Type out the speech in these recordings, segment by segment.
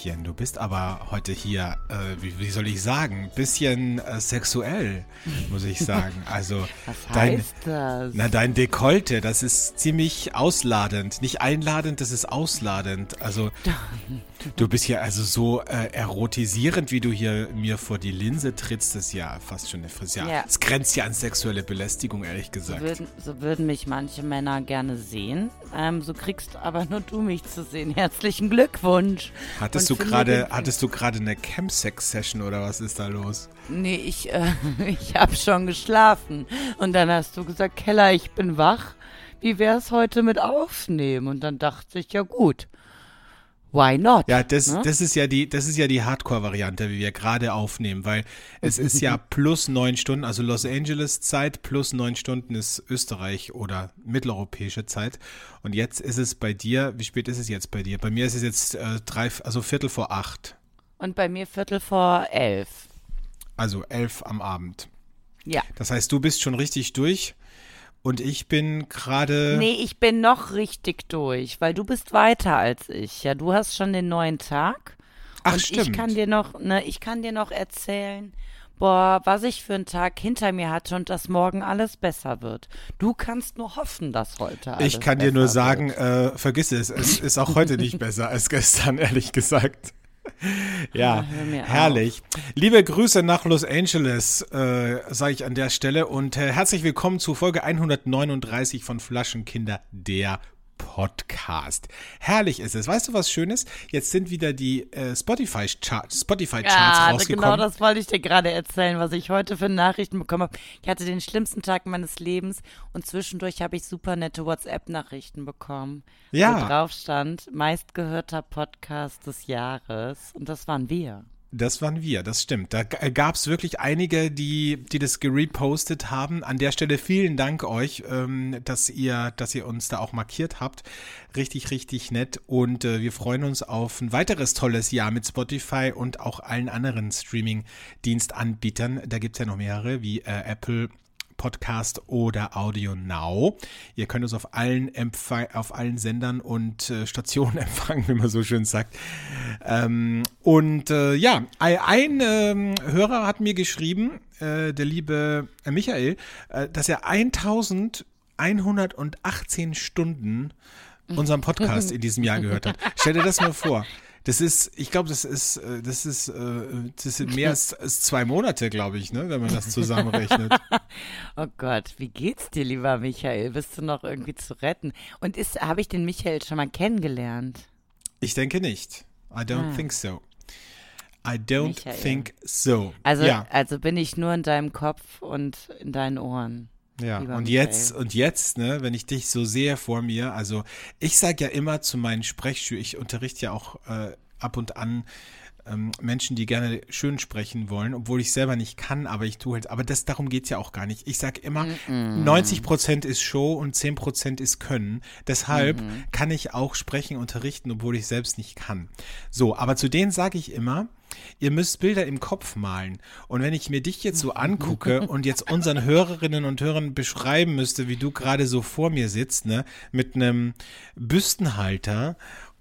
Kellerchen, du bist aber heute hier, äh, wie, wie soll ich sagen, bisschen äh, sexuell, muss ich sagen. Also Was dein, heißt das? na, dein Dekolte, das ist ziemlich ausladend. Nicht einladend, das ist ausladend. Also du bist hier also so äh, erotisierend, wie du hier mir vor die Linse trittst, das ist ja fast schon eine Frisur. Ja. Es grenzt ja an sexuelle Belästigung, ehrlich So gesagt. würden, so würden mich manche Männer gerne sehen. Ähm, so kriegst aber nur du mich zu sehen. Herzlichen Glückwunsch. Hattest Und du gerade, hattest du gerade eine Campsex-Session oder was ist da los? Nee, ich, äh, ich hab schon geschlafen. Und dann hast du gesagt, Keller, ich bin wach. Wie wär's heute mit aufnehmen? Und dann dachte ich, ja gut. Why not? Ja, das, Ne? das ist ja die, das ist ja die Hardcore-Variante, wie wir gerade aufnehmen, weil es ist ja plus neun Stunden, also Los Angeles Zeit plus neun Stunden ist Österreich oder mitteleuropäische Zeit. Und jetzt ist es bei dir, wie spät ist es jetzt bei dir? Bei mir ist es jetzt äh, drei, also Viertel vor acht, Und bei mir Viertel vor elf. also elf am Abend. Ja. Das heißt, du bist schon richtig durch und ich bin gerade. Nee, ich bin noch richtig durch, weil du bist weiter als ich. Ja, du hast schon den neuen Tag. Ach, und stimmt. ich kann dir noch, ne, ich kann dir noch erzählen, boah, was ich für einen Tag hinter mir hatte und dass morgen alles besser wird. Du kannst nur hoffen, dass heute alles Ich kann dir nur sagen, äh, vergiss es, es ist auch heute nicht besser als gestern, ehrlich gesagt. Ja, herrlich. Liebe Grüße nach Los Angeles, äh, sage ich an der Stelle und äh, herzlich willkommen zu Folge 139 von Flaschenkinder, der Podcast. Herrlich ist es. Weißt du, was Schönes? Jetzt sind wieder die äh, Spotify-Charts Spotify Charts Ja, rausgekommen. genau das wollte ich dir gerade erzählen, was ich heute für Nachrichten bekommen habe. Ich hatte den schlimmsten Tag meines Lebens und zwischendurch habe ich super nette WhatsApp-Nachrichten bekommen. Ja. Wo drauf stand, meistgehörter Podcast des Jahres. Und das waren wir. Das waren wir, das stimmt. Da gab es wirklich einige, die, die das gerepostet haben. An der Stelle vielen Dank euch, ähm, dass ihr, dass ihr uns da auch markiert habt. Richtig, richtig nett. Und äh, wir freuen uns auf ein weiteres tolles Jahr mit Spotify und auch allen anderen Streaming-Dienstanbietern. Da gibt's ja noch mehrere, wie äh, Apple. Podcast oder Audio Now. Ihr könnt uns auf allen, Empfang, auf allen Sendern und äh, Stationen empfangen, wie man so schön sagt. Ähm, und äh, ja, ein, ähm, Hörer hat mir geschrieben, äh, der liebe äh, Michael, äh, dass er 1118 Stunden unseren Podcast in diesem Jahr gehört hat. Stell dir das mal vor. Das ist, ich glaube, das ist, äh, das ist, äh, das sind mehr als, als zwei Monate, glaube ich, ne, wenn man das zusammenrechnet. Oh Gott, wie geht's dir, lieber Michael? Bist du noch irgendwie zu retten? Und ist, habe ich den Michael schon mal kennengelernt? Ich denke nicht. I don't Ah. think so. I don't Michael. think so. Also, ja, also bin ich nur in deinem Kopf und in deinen Ohren. Ja. Und Michael. jetzt, und jetzt, ne, wenn ich dich so sehe vor mir, also ich sage ja immer zu meinen Sprechschülern, ich unterrichte ja auch äh, ab und an ähm, Menschen, die gerne schön sprechen wollen, obwohl ich selber nicht kann, aber ich tue halt, aber das, darum geht's ja auch gar nicht. Ich sage immer, 90 Prozent ist Show und 10 Prozent ist Können. Deshalb kann ich auch sprechen, unterrichten, obwohl ich selbst nicht kann. So, aber zu denen sage ich immer, ihr müsst Bilder im Kopf malen. Und wenn ich mir dich jetzt so angucke und jetzt unseren Hörerinnen und Hörern beschreiben müsste, wie du gerade so vor mir sitzt, ne, mit einem Büstenhalter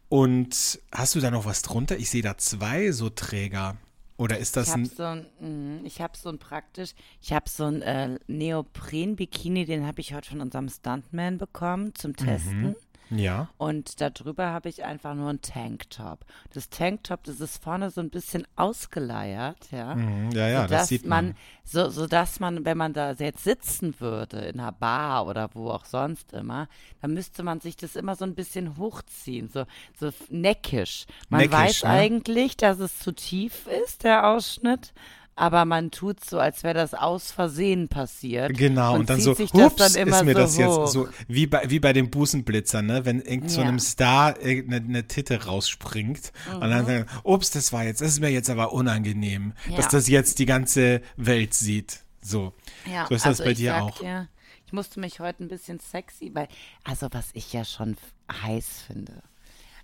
und hast du da noch was drunter? Ich sehe da zwei so Träger. Oder ist Ich das habe ein. so ein, mm, ich habe so ein praktisch, ich habe so ein äh, Neopren-Bikini, den habe ich heute von unserem Stuntman bekommen zum Testen. Ja. Und darüber habe ich einfach nur ein Tanktop. Das Tanktop, das ist vorne so ein bisschen ausgeleiert, ja. Mhm, ja, ja, das sodass sieht man. So, so dass man, wenn man da jetzt sitzen würde, in einer Bar oder wo auch sonst immer, dann müsste man sich das immer so ein bisschen hochziehen, so, so neckisch. Man Neckisch, weiß ne? eigentlich, dass es zu tief ist, der Ausschnitt, aber man tut so, als wäre das aus Versehen passiert. Genau, und, dann zieht so, sich das hups, dann immer ist mir so das jetzt hoch. so, wie bei, wie bei den Busenblitzern, ne? wenn irgend so Ja. einem Star eine, eine Titte rausspringt und dann sagen, ups, das war jetzt, das ist mir jetzt aber unangenehm, dass Ja. das jetzt die ganze Welt sieht. So, Ja, so ist also das bei dir sag auch. Dir, ich musste mich heute ein bisschen sexy, weil, also was ich ja schon heiß finde.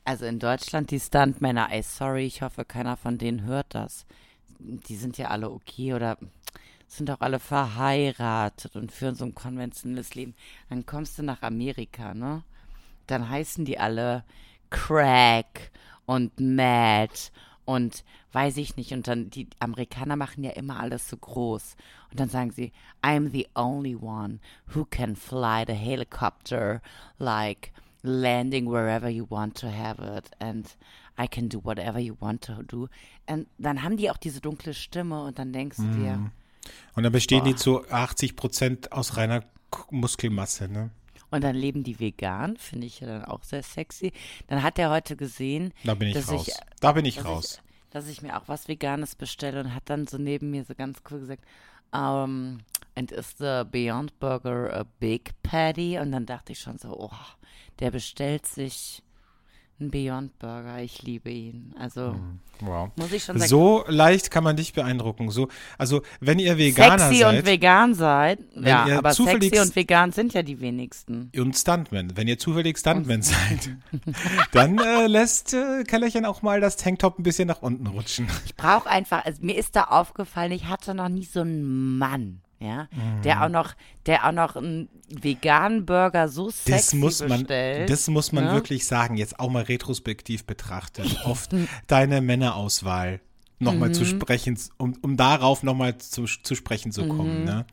Also in Deutschland die Stuntmänner, ey, sorry, ich hoffe, keiner von denen hört das. Die sind ja alle okay oder sind auch alle verheiratet und führen so ein konventionelles Leben. Dann kommst du nach Amerika, ne? Dann heißen die alle Crack und Matt und weiß ich nicht. Und dann, die Amerikaner machen ja immer alles so groß. Und dann sagen sie, I'm the only one who can fly the helicopter like landing wherever you want to have it and I can do whatever you want to do. Und dann haben die auch diese dunkle Stimme und dann denkst du dir, Und dann bestehen Boah. die zu 80 Prozent aus reiner Muskelmasse, ne? und dann leben die vegan, finde ich ja dann auch sehr sexy. Dann hat er heute gesehen, Da bin ich dass raus. ich da bin ich dass raus. Ich, dass ich mir auch was Veganes bestelle und hat dann so neben mir so ganz cool gesagt, um, and is the Beyond Burger a big patty? Und dann dachte ich schon so, oh, der bestellt sich einen Beyond Burger. Ich liebe ihn. Also Wow. muss ich schon sagen, So leicht kann man dich beeindrucken. So, also wenn ihr Veganer sexy seid und vegan seid. Ja, aber zufällig- sexy und vegan sind ja die wenigsten. und Stuntman, wenn ihr zufällig Stuntman seid, dann äh, lässt äh, Kellerchen auch mal das Tanktop ein bisschen nach unten rutschen. Ich brauche einfach, also mir ist da aufgefallen, ich hatte noch nie so einen Mann, ja, der auch noch, der auch noch einen veganen Burger so sexy Das muss man, bestellt. das muss man ne? wirklich sagen, jetzt auch mal retrospektiv betrachtet. Oft deine Männerauswahl nochmal Mhm. zu sprechen, um, um darauf nochmal zu, zu sprechen zu kommen. Mhm. Ne?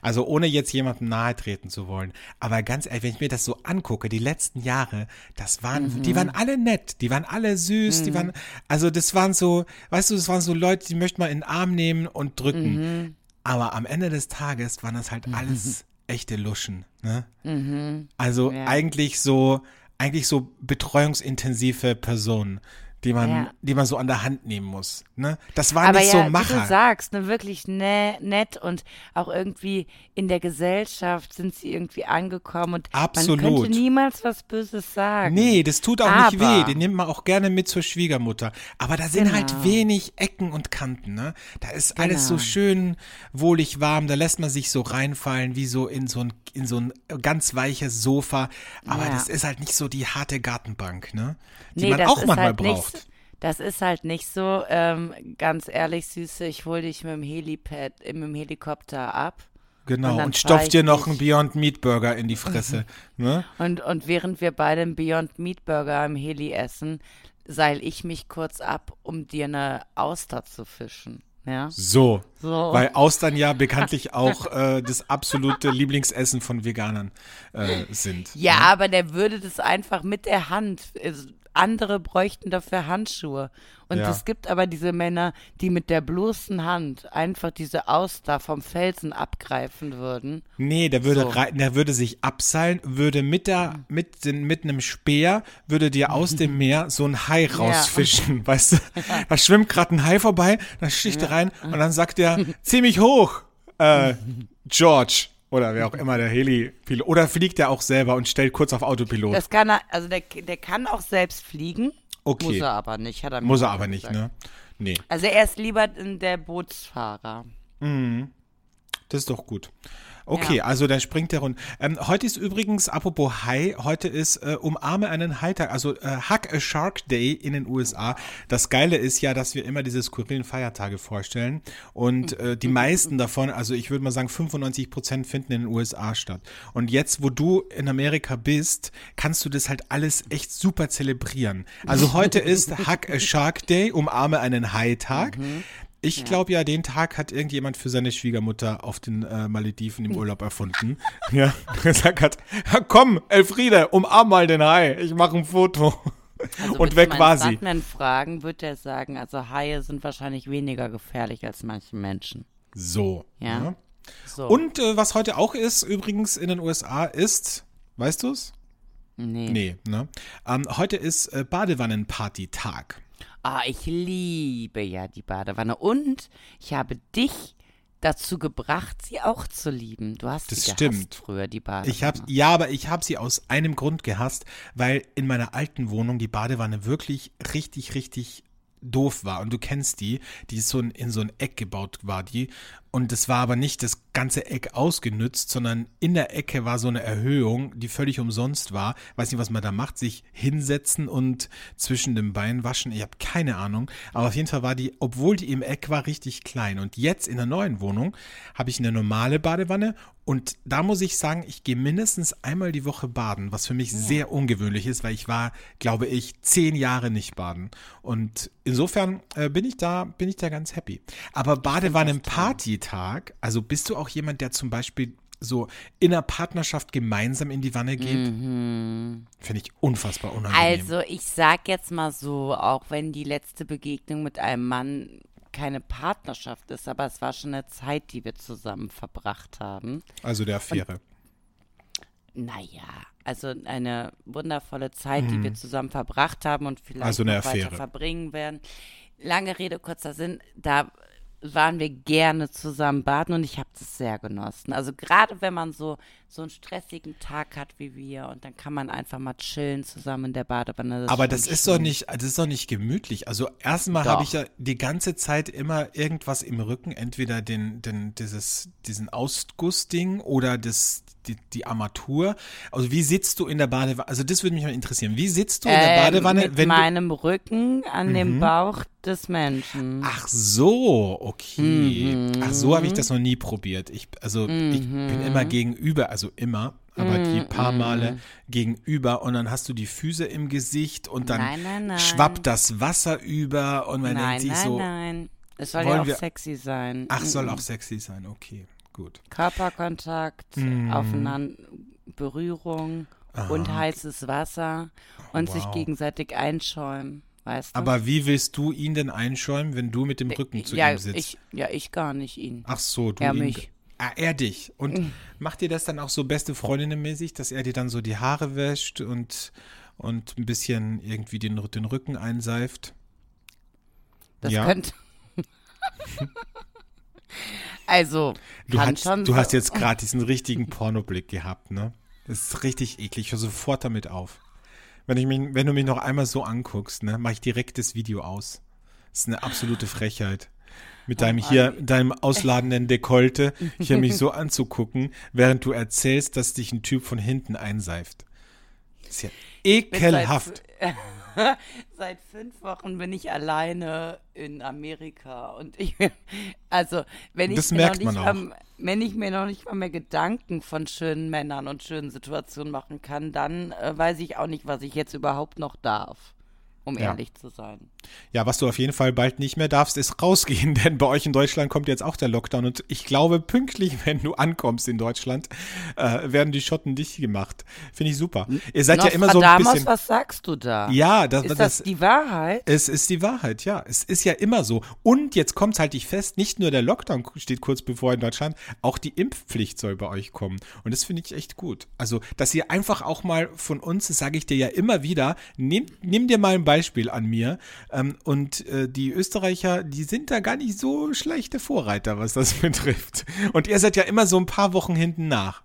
Also ohne jetzt jemandem nahe treten zu wollen. Aber ganz ehrlich, wenn ich mir das so angucke, die letzten Jahre, das waren, Mhm. die waren alle nett, die waren alle süß, die waren, also das waren so, weißt du, das waren so Leute, die möchte man in den Arm nehmen und drücken. Mhm. Aber am Ende des Tages waren das halt alles echte Luschen. Ne? Also Ja. eigentlich so, eigentlich so betreuungsintensive Personen, die man, Ja. die man so an der Hand nehmen muss. Ne? Das waren aber nicht ja, so wie du Macher. sagst, ne, wirklich ne, nett und auch irgendwie in der Gesellschaft sind sie irgendwie angekommen und man Absolut. könnte niemals was Böses sagen. Nee, das tut auch nicht Aber- weh. Den nimmt man auch gerne mit zur Schwiegermutter. Aber da sind halt Genau. wenig Ecken und Kanten, ne? Da ist alles so Genau. schön wohlig warm. Da lässt man sich so reinfallen wie so in so ein, in so ein ganz weiches Sofa. Aber Ja. das ist halt nicht so die harte Gartenbank, ne? Die Nee, man auch manchmal halt braucht. Das ist halt nicht so, ähm, ganz ehrlich, Süße, ich hol dich mit dem Helipad, äh, mit dem Helikopter ab. Genau, Und und, dann stopf fahr dir noch einen Beyond Meat Burger in die Fresse. ne? Und, und während wir beide einen Beyond Meat Burger im Heli essen, seil ich mich kurz ab, um dir eine Auster zu fischen. Ja? So. So. Weil Austern ja bekanntlich auch äh, das absolute Lieblingsessen von Veganern äh, sind. Ja, aber der würde das einfach mit der Hand. Andere bräuchten dafür Handschuhe. Und Ja. es gibt aber diese Männer, die mit der bloßen Hand einfach diese Auster vom Felsen abgreifen würden. Nee, der würde So. der würde sich abseilen, würde mit der mit den mit einem Speer würde dir aus dem Meer so ein Hai rausfischen, weißt du? Da schwimmt gerade ein Hai vorbei, dann sticht er rein und dann sagt er ziemlich hoch, äh, George oder wer auch immer der Heli-Pilot oder fliegt er auch selber und stellt kurz auf Autopilot. Das kann er, also der, der kann auch selbst fliegen. Okay. Muss er aber nicht, hat er mir Muss er aber nicht, gesagt. ne? Nee, Also er ist lieber der Bootsfahrer. das ist doch gut. Okay, Ja. also dann springt der rund. Ähm, heute ist übrigens, apropos Hai, heute ist äh, Umarme einen Haitag, also äh, Hug a Shark Day in den USA. Das Geile ist ja, dass wir immer diese skurrilen Feiertage vorstellen und äh, die meisten davon, also ich würde mal sagen 95 Prozent finden in den USA statt. Und jetzt, wo du in Amerika bist, kannst du das halt alles echt super zelebrieren. Also heute ist Hug a Shark Day, Umarme einen Haitag. Ich glaube ja, den Tag hat irgendjemand für seine Schwiegermutter auf den äh, Malediven im Urlaub erfunden. ja, gesagt hat, "Ja, komm, Elfriede, umarm mal den Hai, ich mache ein Foto. Also Und weg du war sie. Stuntman fragen, wird er sagen, also Haie sind wahrscheinlich weniger gefährlich als manche Menschen. So. Ja. ne? So. Und äh, was heute auch ist, übrigens in den USA, ist, weißt du's? Nee. Nee, ne? Ähm, heute ist äh, Badewannenparty-Tag. Ah, ich liebe ja die Badewanne. Und ich habe dich dazu gebracht, sie auch zu lieben. Du hast Das sie stimmt. gehasst früher, die Badewanne. Ich hab, ja, aber ich habe sie aus einem Grund gehasst, weil in meiner alten Wohnung die Badewanne wirklich richtig, richtig doof war. Und du kennst die, die ist so in, in so ein Eck gebaut war, die. Und es war aber nicht das ganze Eck ausgenützt, sondern in der Ecke war so eine Erhöhung, die völlig umsonst war. Weiß nicht, was man da macht, sich hinsetzen und zwischen den Beinen waschen. Ich habe keine Ahnung. Aber auf jeden Fall war die, obwohl die im Eck war, richtig klein. Und jetzt in der neuen Wohnung habe ich eine normale Badewanne und da muss ich sagen, ich gehe mindestens einmal die Woche baden, was für mich ja. sehr ungewöhnlich ist, weil ich war, glaube ich, zehn Jahre nicht baden. Und insofern äh, bin ich da, bin ich da ganz happy. Aber Badewanne Partytag, also bist du auch jemand, der zum Beispiel so in einer Partnerschaft gemeinsam in die Wanne geht, mhm. finde ich unfassbar unangenehm. Also ich sag jetzt mal so, auch wenn die letzte Begegnung mit einem Mann keine Partnerschaft ist, aber es war schon eine Zeit, die wir zusammen verbracht haben. Also der Affäre. Naja, also eine wundervolle Zeit, mhm. die wir zusammen verbracht haben und vielleicht also eine weiter verbringen werden. Lange Rede, kurzer Sinn, da waren wir gerne zusammen baden und ich habe das sehr genossen. Also gerade wenn man so so einen stressigen Tag hat wie wir und dann kann man einfach mal chillen zusammen in der Badewanne. Das Aber das ist schön. doch nicht, das ist doch nicht gemütlich. Also erstmal habe ich ja die ganze Zeit immer irgendwas im Rücken, entweder den, den dieses diesen Ausgussding oder das die, die Armatur. Also wie sitzt du in der Badewanne? Also das würde mich mal interessieren. Wie sitzt du in der ähm, Badewanne? Mit wenn meinem Rücken an mhm. dem Bauch des Menschen. Ach so, okay. Mhm. Ach so habe ich das noch nie probiert. Ich, also mhm. ich bin immer mhm. gegenüber, also immer, aber die mhm, paar Male gegenüber und dann hast du die Füße im Gesicht und dann nein, nein, nein. schwappt das Wasser über und man nein, denkt sich so. Nein, nein, es soll ja auch sexy sein. Ach, soll auch sexy sein, okay. Gut. Körperkontakt, mm. Aufeinander, Berührung Aha. und heißes Wasser und wow. sich gegenseitig einschäumen. Weißt du? Aber wie willst du ihn denn einschäumen, wenn du mit dem Rücken zu ja, ihm sitzt? Ich, ja, ich gar nicht ihn. Ach so, du er ihn. mich. Ah, er dich. Und mhm. macht dir das dann auch so beste Freundinnenmäßig, dass er dir dann so die Haare wäscht und, und ein bisschen irgendwie den, den Rücken einseift? Das ja. könnte. Also, du, hast, du so. hast jetzt gerade diesen richtigen Pornoblick gehabt, ne? Das ist richtig eklig. Ich höre sofort damit auf. Wenn, ich mich, wenn du mich noch einmal so anguckst, ne, mache ich direkt das Video aus. Das ist eine absolute Frechheit. Mit deinem oh hier, deinem ausladenden Dekolte, hier mich so anzugucken, während du erzählst, dass dich ein Typ von hinten einseift. Das ist ja ekelhaft. Seit fünf Wochen bin ich alleine in Amerika und ich, also wenn ich, mir noch nicht mal, wenn ich mir noch nicht mal mehr Gedanken von schönen Männern und schönen Situationen machen kann, dann äh, weiß ich auch nicht, was ich jetzt überhaupt noch darf um ja. ehrlich zu sein. Ja, was du auf jeden Fall bald nicht mehr darfst, ist rausgehen, denn bei euch in Deutschland kommt jetzt auch der Lockdown und ich glaube, pünktlich, wenn du ankommst in Deutschland, äh, werden die Schotten dicht gemacht. Finde ich super. Ihr seid ja immer so ein bisschen. was sagst du da? Ja, das, ist das, das die Wahrheit? Es ist die Wahrheit, ja. Es ist ja immer so. Und jetzt kommt es halt ich fest, nicht nur der Lockdown steht kurz bevor in Deutschland, auch die Impfpflicht soll bei euch kommen. Und das finde ich echt gut. Also, dass ihr einfach auch mal von uns, das sage ich dir ja immer wieder, nimm, nimm dir mal ein Beispiel Beispiel an mir. Ähm, und äh, die Österreicher, die sind da gar nicht so schlechte Vorreiter, was das betrifft. Und ihr seid ja immer so ein paar Wochen hinten nach.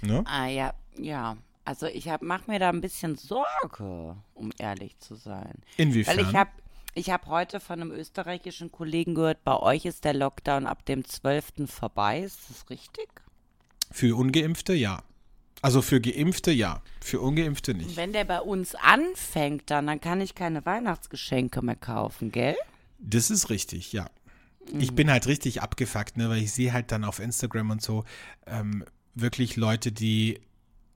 Ne? Ah ja, ja. Also ich mache mir da ein bisschen Sorge, um ehrlich zu sein. Inwiefern? Weil ich habe ich hab heute von einem österreichischen Kollegen gehört, bei euch ist der Lockdown ab dem 12. vorbei. Ist das richtig? Für Ungeimpfte, ja. Also für Geimpfte ja, für Ungeimpfte nicht. Wenn der bei uns anfängt, dann, dann kann ich keine Weihnachtsgeschenke mehr kaufen, gell? Das ist richtig, ja. Mhm. Ich bin halt richtig abgefuckt, ne, weil ich sehe halt dann auf Instagram und so ähm, wirklich Leute, die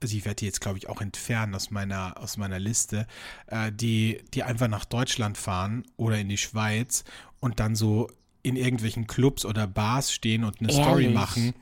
also ich werde die jetzt, glaube ich, auch entfernen aus meiner, aus meiner Liste, äh, die, die einfach nach Deutschland fahren oder in die Schweiz und dann so in irgendwelchen Clubs oder Bars stehen und eine Ehrlich? Story machen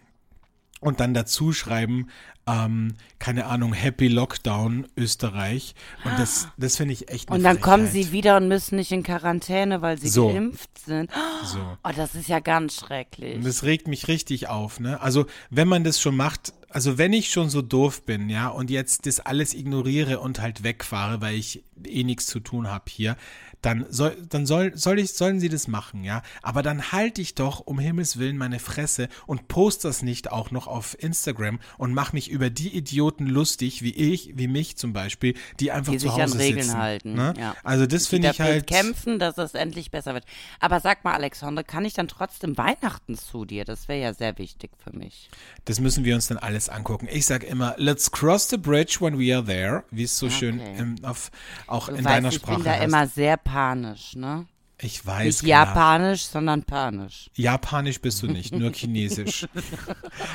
und dann dazu schreiben, ähm, keine Ahnung, Happy Lockdown Österreich. Und das, das finde ich echt Und dann Frechheit. kommen sie wieder und müssen nicht in Quarantäne, weil sie so. geimpft sind. So. Oh, das ist ja ganz schrecklich. Und das regt mich richtig auf, ne? Also, wenn man das schon macht, also wenn ich schon so doof bin, ja, und jetzt das alles ignoriere und halt wegfahre, weil ich eh nichts zu tun habe hier, dann soll, dann soll, soll ich, sollen sie das machen, ja. Aber dann halte ich doch um Himmels Willen meine Fresse und poste das nicht auch noch auf Instagram und mache mich über die Idioten lustig, wie ich, wie mich zum Beispiel, die einfach die zu sich Hause an Regeln sitzen. halten. Ne? Ja. Also das finde ich halt. kämpfen, dass es endlich besser wird. Aber sag mal, Alexander, kann ich dann trotzdem Weihnachten zu dir? Das wäre ja sehr wichtig für mich. Das müssen wir uns dann alles angucken. Ich sage immer, let's cross the bridge when we are there, wie es so schön Okay. im, auf, auch Du in weißt, deiner ich Sprache bin da heißt. immer sehr panisch, ne? Ich weiß. Nicht klar. japanisch, sondern panisch. Japanisch bist du nicht, nur Chinesisch.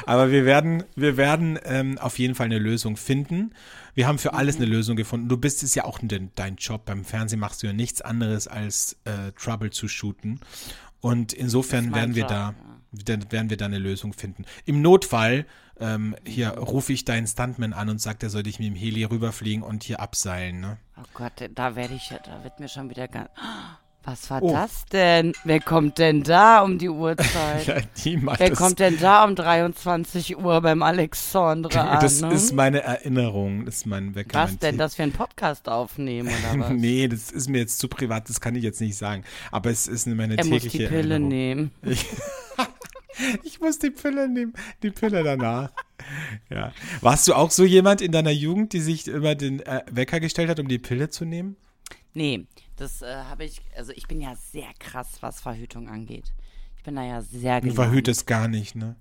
Aber wir werden, wir werden ähm, auf jeden Fall eine Lösung finden. Wir haben für alles eine Lösung gefunden. Du bist es ja auch de dein Job. Beim Fernsehen machst du ja nichts anderes als äh, Trouble zu shooten. Und insofern werden wir Job, da, dann werden wir da eine Lösung finden. Im Notfall ähm, hier rufe ich deinen Stuntman an und sage, der soll dich mit dem Heli rüberfliegen und hier abseilen. Ne? Oh Gott, da werde ich, da wird mir schon wieder ganz. Was war Oh. das denn? Wer kommt denn da um die Uhrzeit? Ja, die Wer kommt denn da um 23 Uhr beim Alexandre an? das ne? ist meine Erinnerung, das ist mein Wecker. Was denn, dass wir einen Podcast aufnehmen oder was? Nee, das ist mir jetzt zu privat, das kann ich jetzt nicht sagen. Aber es ist meine er muss tägliche die Pille Erinnerung. nehmen. Ich muss die Pille nehmen, die Pille danach. Ja. Warst du auch so jemand in deiner Jugend, die sich immer den äh, Wecker gestellt hat, um die Pille zu nehmen? Nee, das äh, habe ich, also ich bin ja sehr krass, was Verhütung angeht. Ich bin da ja sehr Du verhütest gar nicht, ne?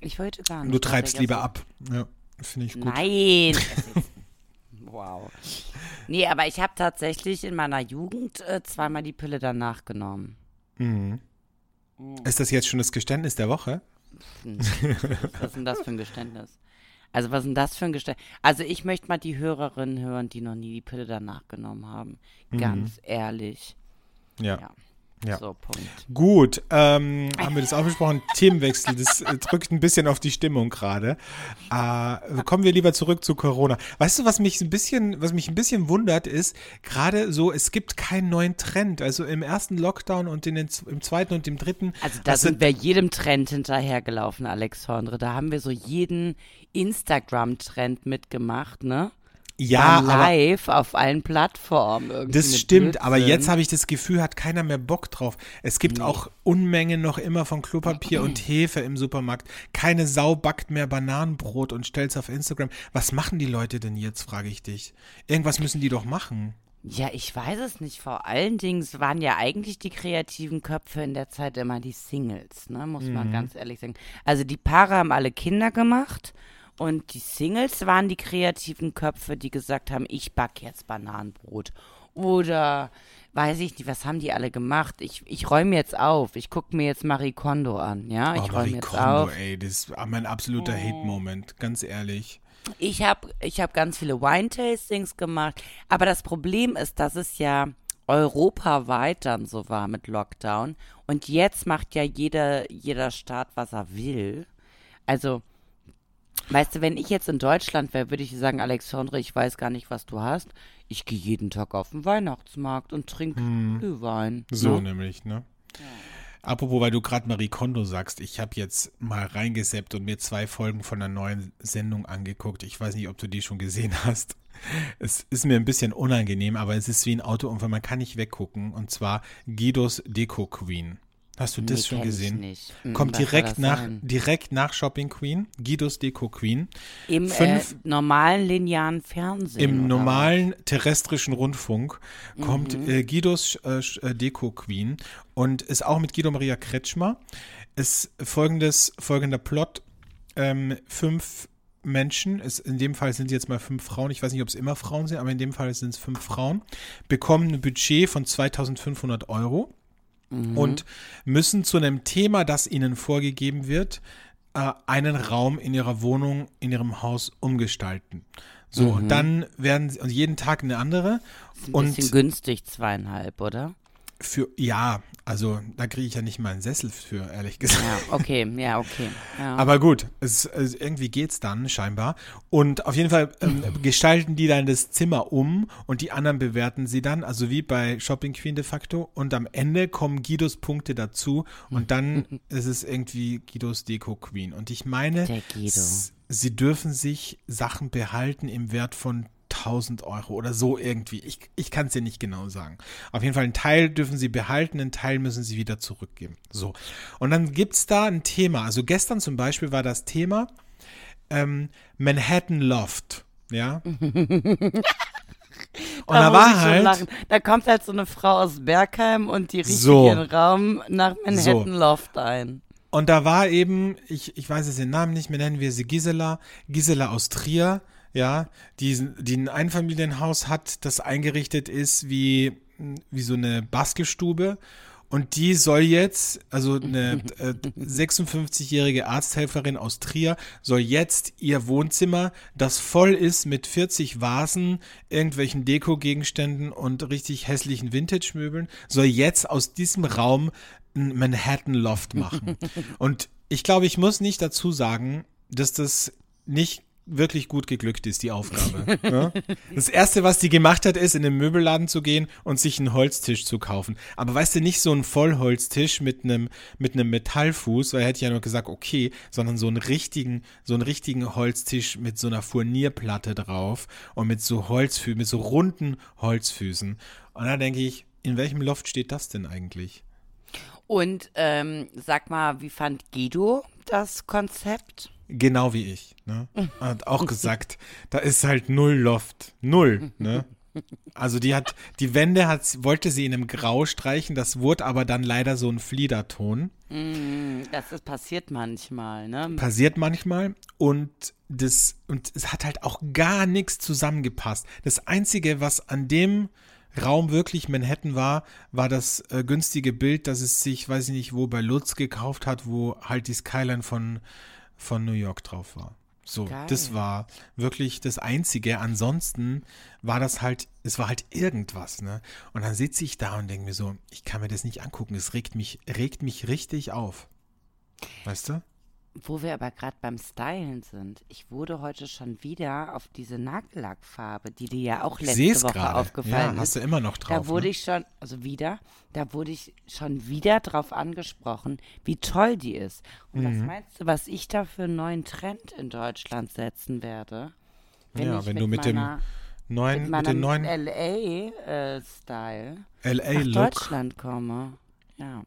Ich verhüte gar nicht. Du treibst lieber so- ab. Ja, finde ich gut. Nein. Wow. Nee, aber ich habe tatsächlich in meiner Jugend äh, zweimal die Pille danach genommen. Mhm. Ist das jetzt schon das Geständnis der Woche? Was ist denn das für ein Geständnis? Also was ist denn das für ein Geständnis? Also ich möchte mal die Hörerinnen hören, die noch nie die Pille danach genommen haben. Ganz ehrlich. Ja. Ja. Ja. So. Gut, ähm, haben wir das auch besprochen. Themenwechsel, das äh, drückt ein bisschen auf die Stimmung gerade. Äh, kommen wir lieber zurück zu Corona. Weißt du, was mich ein bisschen, was mich ein bisschen wundert, ist gerade so, es gibt keinen neuen Trend. Also im ersten Lockdown und in den, im zweiten und im dritten. Also da sind wir jedem Trend hinterhergelaufen, Alexandre. Da haben wir so jeden Instagram-Trend mitgemacht, ne? Ja, Waren aber live auf allen Plattformen irgendwie. Das stimmt, aber jetzt habe ich das Gefühl, hat keiner mehr Bock drauf. Es gibt auch Unmengen noch immer von Klopapier und Hefe im Supermarkt. Keine Sau backt mehr Bananenbrot und stellt's auf Instagram. Was machen die Leute denn jetzt, frage ich dich. Irgendwas müssen die doch machen. Ja, ich weiß es nicht. Vor allen Dingen waren ja eigentlich die kreativen Köpfe in der Zeit immer die Singles, ne? Muss man Mhm. ganz ehrlich sagen. Also die Paare haben alle Kinder gemacht und die Singles waren die kreativen Köpfe, die gesagt haben, ich back jetzt Bananenbrot. Oder weiß ich nicht, was haben die alle gemacht? Ich, ich räume jetzt auf. Ich gucke mir jetzt Marie Kondo an, ja? Ich oh, räume jetzt Kondo, auf. ey, das ist mein absoluter Hate-Moment, ganz ehrlich. Ich habe ich hab ganz viele Wine-Tastings gemacht, aber das Problem ist, dass es ja europaweit dann so war mit Lockdown und jetzt macht ja jeder, jeder Staat, was er will. Also, weißt du, wenn ich jetzt in Deutschland wäre, würde ich sagen, Alexandre, ich weiß gar nicht, was du hast. Ich gehe jeden Tag auf den Weihnachtsmarkt und trinke Glühwein. So ne? nämlich, ne? Apropos, weil du gerade Marie Kondo sagst, ich habe jetzt mal reingeseppt und mir zwei Folgen von einer neuen Sendung angeguckt. Ich weiß nicht, ob du die schon gesehen hast. Es ist mir ein bisschen unangenehm, aber es ist wie ein Autounfall, man kann nicht weggucken. Und zwar Guidos Deko Queen. Hast du das Nee, schon gesehen? nicht. Mm, Kommt was direkt nach, sein? direkt nach Shopping Queen, Guidos Deko Queen. Im äh, Fünf- normalen linearen Fernsehen. Im normalen terrestrischen Rundfunk kommt Mhm. äh, Guidos äh, äh, Deko Queen und ist auch mit Guido Maria Kretschmer. Ist folgendes, folgender Plot. Ähm, fünf Menschen, es, in dem Fall sind es jetzt mal fünf Frauen, ich weiß nicht, ob es immer Frauen sind, aber in dem Fall sind es fünf Frauen, bekommen ein Budget von 2500 Euro und müssen zu einem Thema, das ihnen vorgegeben wird, äh, einen Raum in ihrer Wohnung, in ihrem Haus umgestalten. So, und dann werden sie, und jeden Tag eine andere. Ist ein Und bisschen günstig, zweieinhalb, oder? Für, ja, also da kriege ich ja nicht mal einen Sessel für, ehrlich gesagt. Ja, okay, ja, okay. Ja. Aber gut, es, es, irgendwie geht's dann scheinbar. Und auf jeden Fall ähm, gestalten die dann das Zimmer um und die anderen bewerten sie dann, also wie bei Shopping Queen de facto. Und am Ende kommen Guidos Punkte dazu und dann ist es irgendwie Guidos Deko Queen. Und ich meine, sie dürfen sich Sachen behalten im Wert von 1000 Euro oder so irgendwie. Ich, ich kann es dir nicht genau sagen. Auf jeden Fall einen Teil dürfen sie behalten, einen Teil müssen sie wieder zurückgeben. So. Und dann gibt's da ein Thema. Also gestern zum Beispiel war das Thema ähm, Manhattan Loft. Ja. Und da, ich war halt. lachen. Da kommt halt so eine Frau aus Bergheim und die riecht So. ihren Raum nach Manhattan Loft ein. Und da war eben, ich, ich weiß jetzt den Namen nicht mehr, nennen wir sie Gisela, Gisela aus Trier, ja, die, die ein Einfamilienhaus hat, das eingerichtet ist wie, wie so eine Bastelstube. Und die soll jetzt, also eine äh, 56-jährige Arzthelferin aus Trier, soll jetzt ihr Wohnzimmer, das voll ist mit 40 Vasen, irgendwelchen Dekogegenständen und richtig hässlichen Vintage-Möbeln, soll jetzt aus diesem Raum ein Manhattan-Loft machen. Und ich glaube, ich muss nicht dazu sagen, dass das nicht wirklich gut geglückt ist, die Aufgabe. ja? Das erste, was die gemacht hat, ist, in den Möbelladen zu gehen und sich einen Holztisch zu kaufen. Aber weißt du, nicht so einen Vollholztisch mit einem, mit einem Metallfuß, weil er hätte ja nur gesagt, okay, sondern so einen richtigen, so einen richtigen Holztisch mit so einer Furnierplatte drauf und mit so Holzfüßen, mit so runden Holzfüßen. Und da denke ich, in welchem Loft steht das denn eigentlich? Und ähm, sag mal, wie fand Guido das Konzept? Genau wie ich. Ne? Hat auch gesagt, da ist halt null Loft. Null. Ne? Also die hat, die Wände hat, wollte sie in einem Grau streichen, das wurde aber dann leider so ein Fliederton. Das ist passiert manchmal, ne? Passiert manchmal und das, und es hat halt auch gar nichts zusammengepasst. Das Einzige, was an dem Raum wirklich Manhattan war, war das äh, günstige Bild, das es sich, weiß ich nicht, wo bei Lutz gekauft hat, wo halt die Skyline von, von New York drauf war. So, Geil. das war wirklich das Einzige. Ansonsten war das halt, es war halt irgendwas, ne? Und dann sitze ich da und denke mir so, ich kann mir das nicht angucken. Es regt mich, regt mich richtig auf. Weißt du? Wo wir aber gerade beim Stylen sind. Ich wurde heute schon wieder auf diese Nagellackfarbe, die dir ja auch letzte es Woche gerade. aufgefallen Ja, hast du immer noch drauf. Da wurde ne? ich schon, also wieder, da wurde ich schon wieder drauf angesprochen, wie toll die ist. Und Mhm. was meinst du, was ich da für einen neuen Trend in Deutschland setzen werde? Ja, ich wenn du mit dem meiner, neuen, mit mit den neuen LA-Style nach LA-Look Deutschland komme. Ja.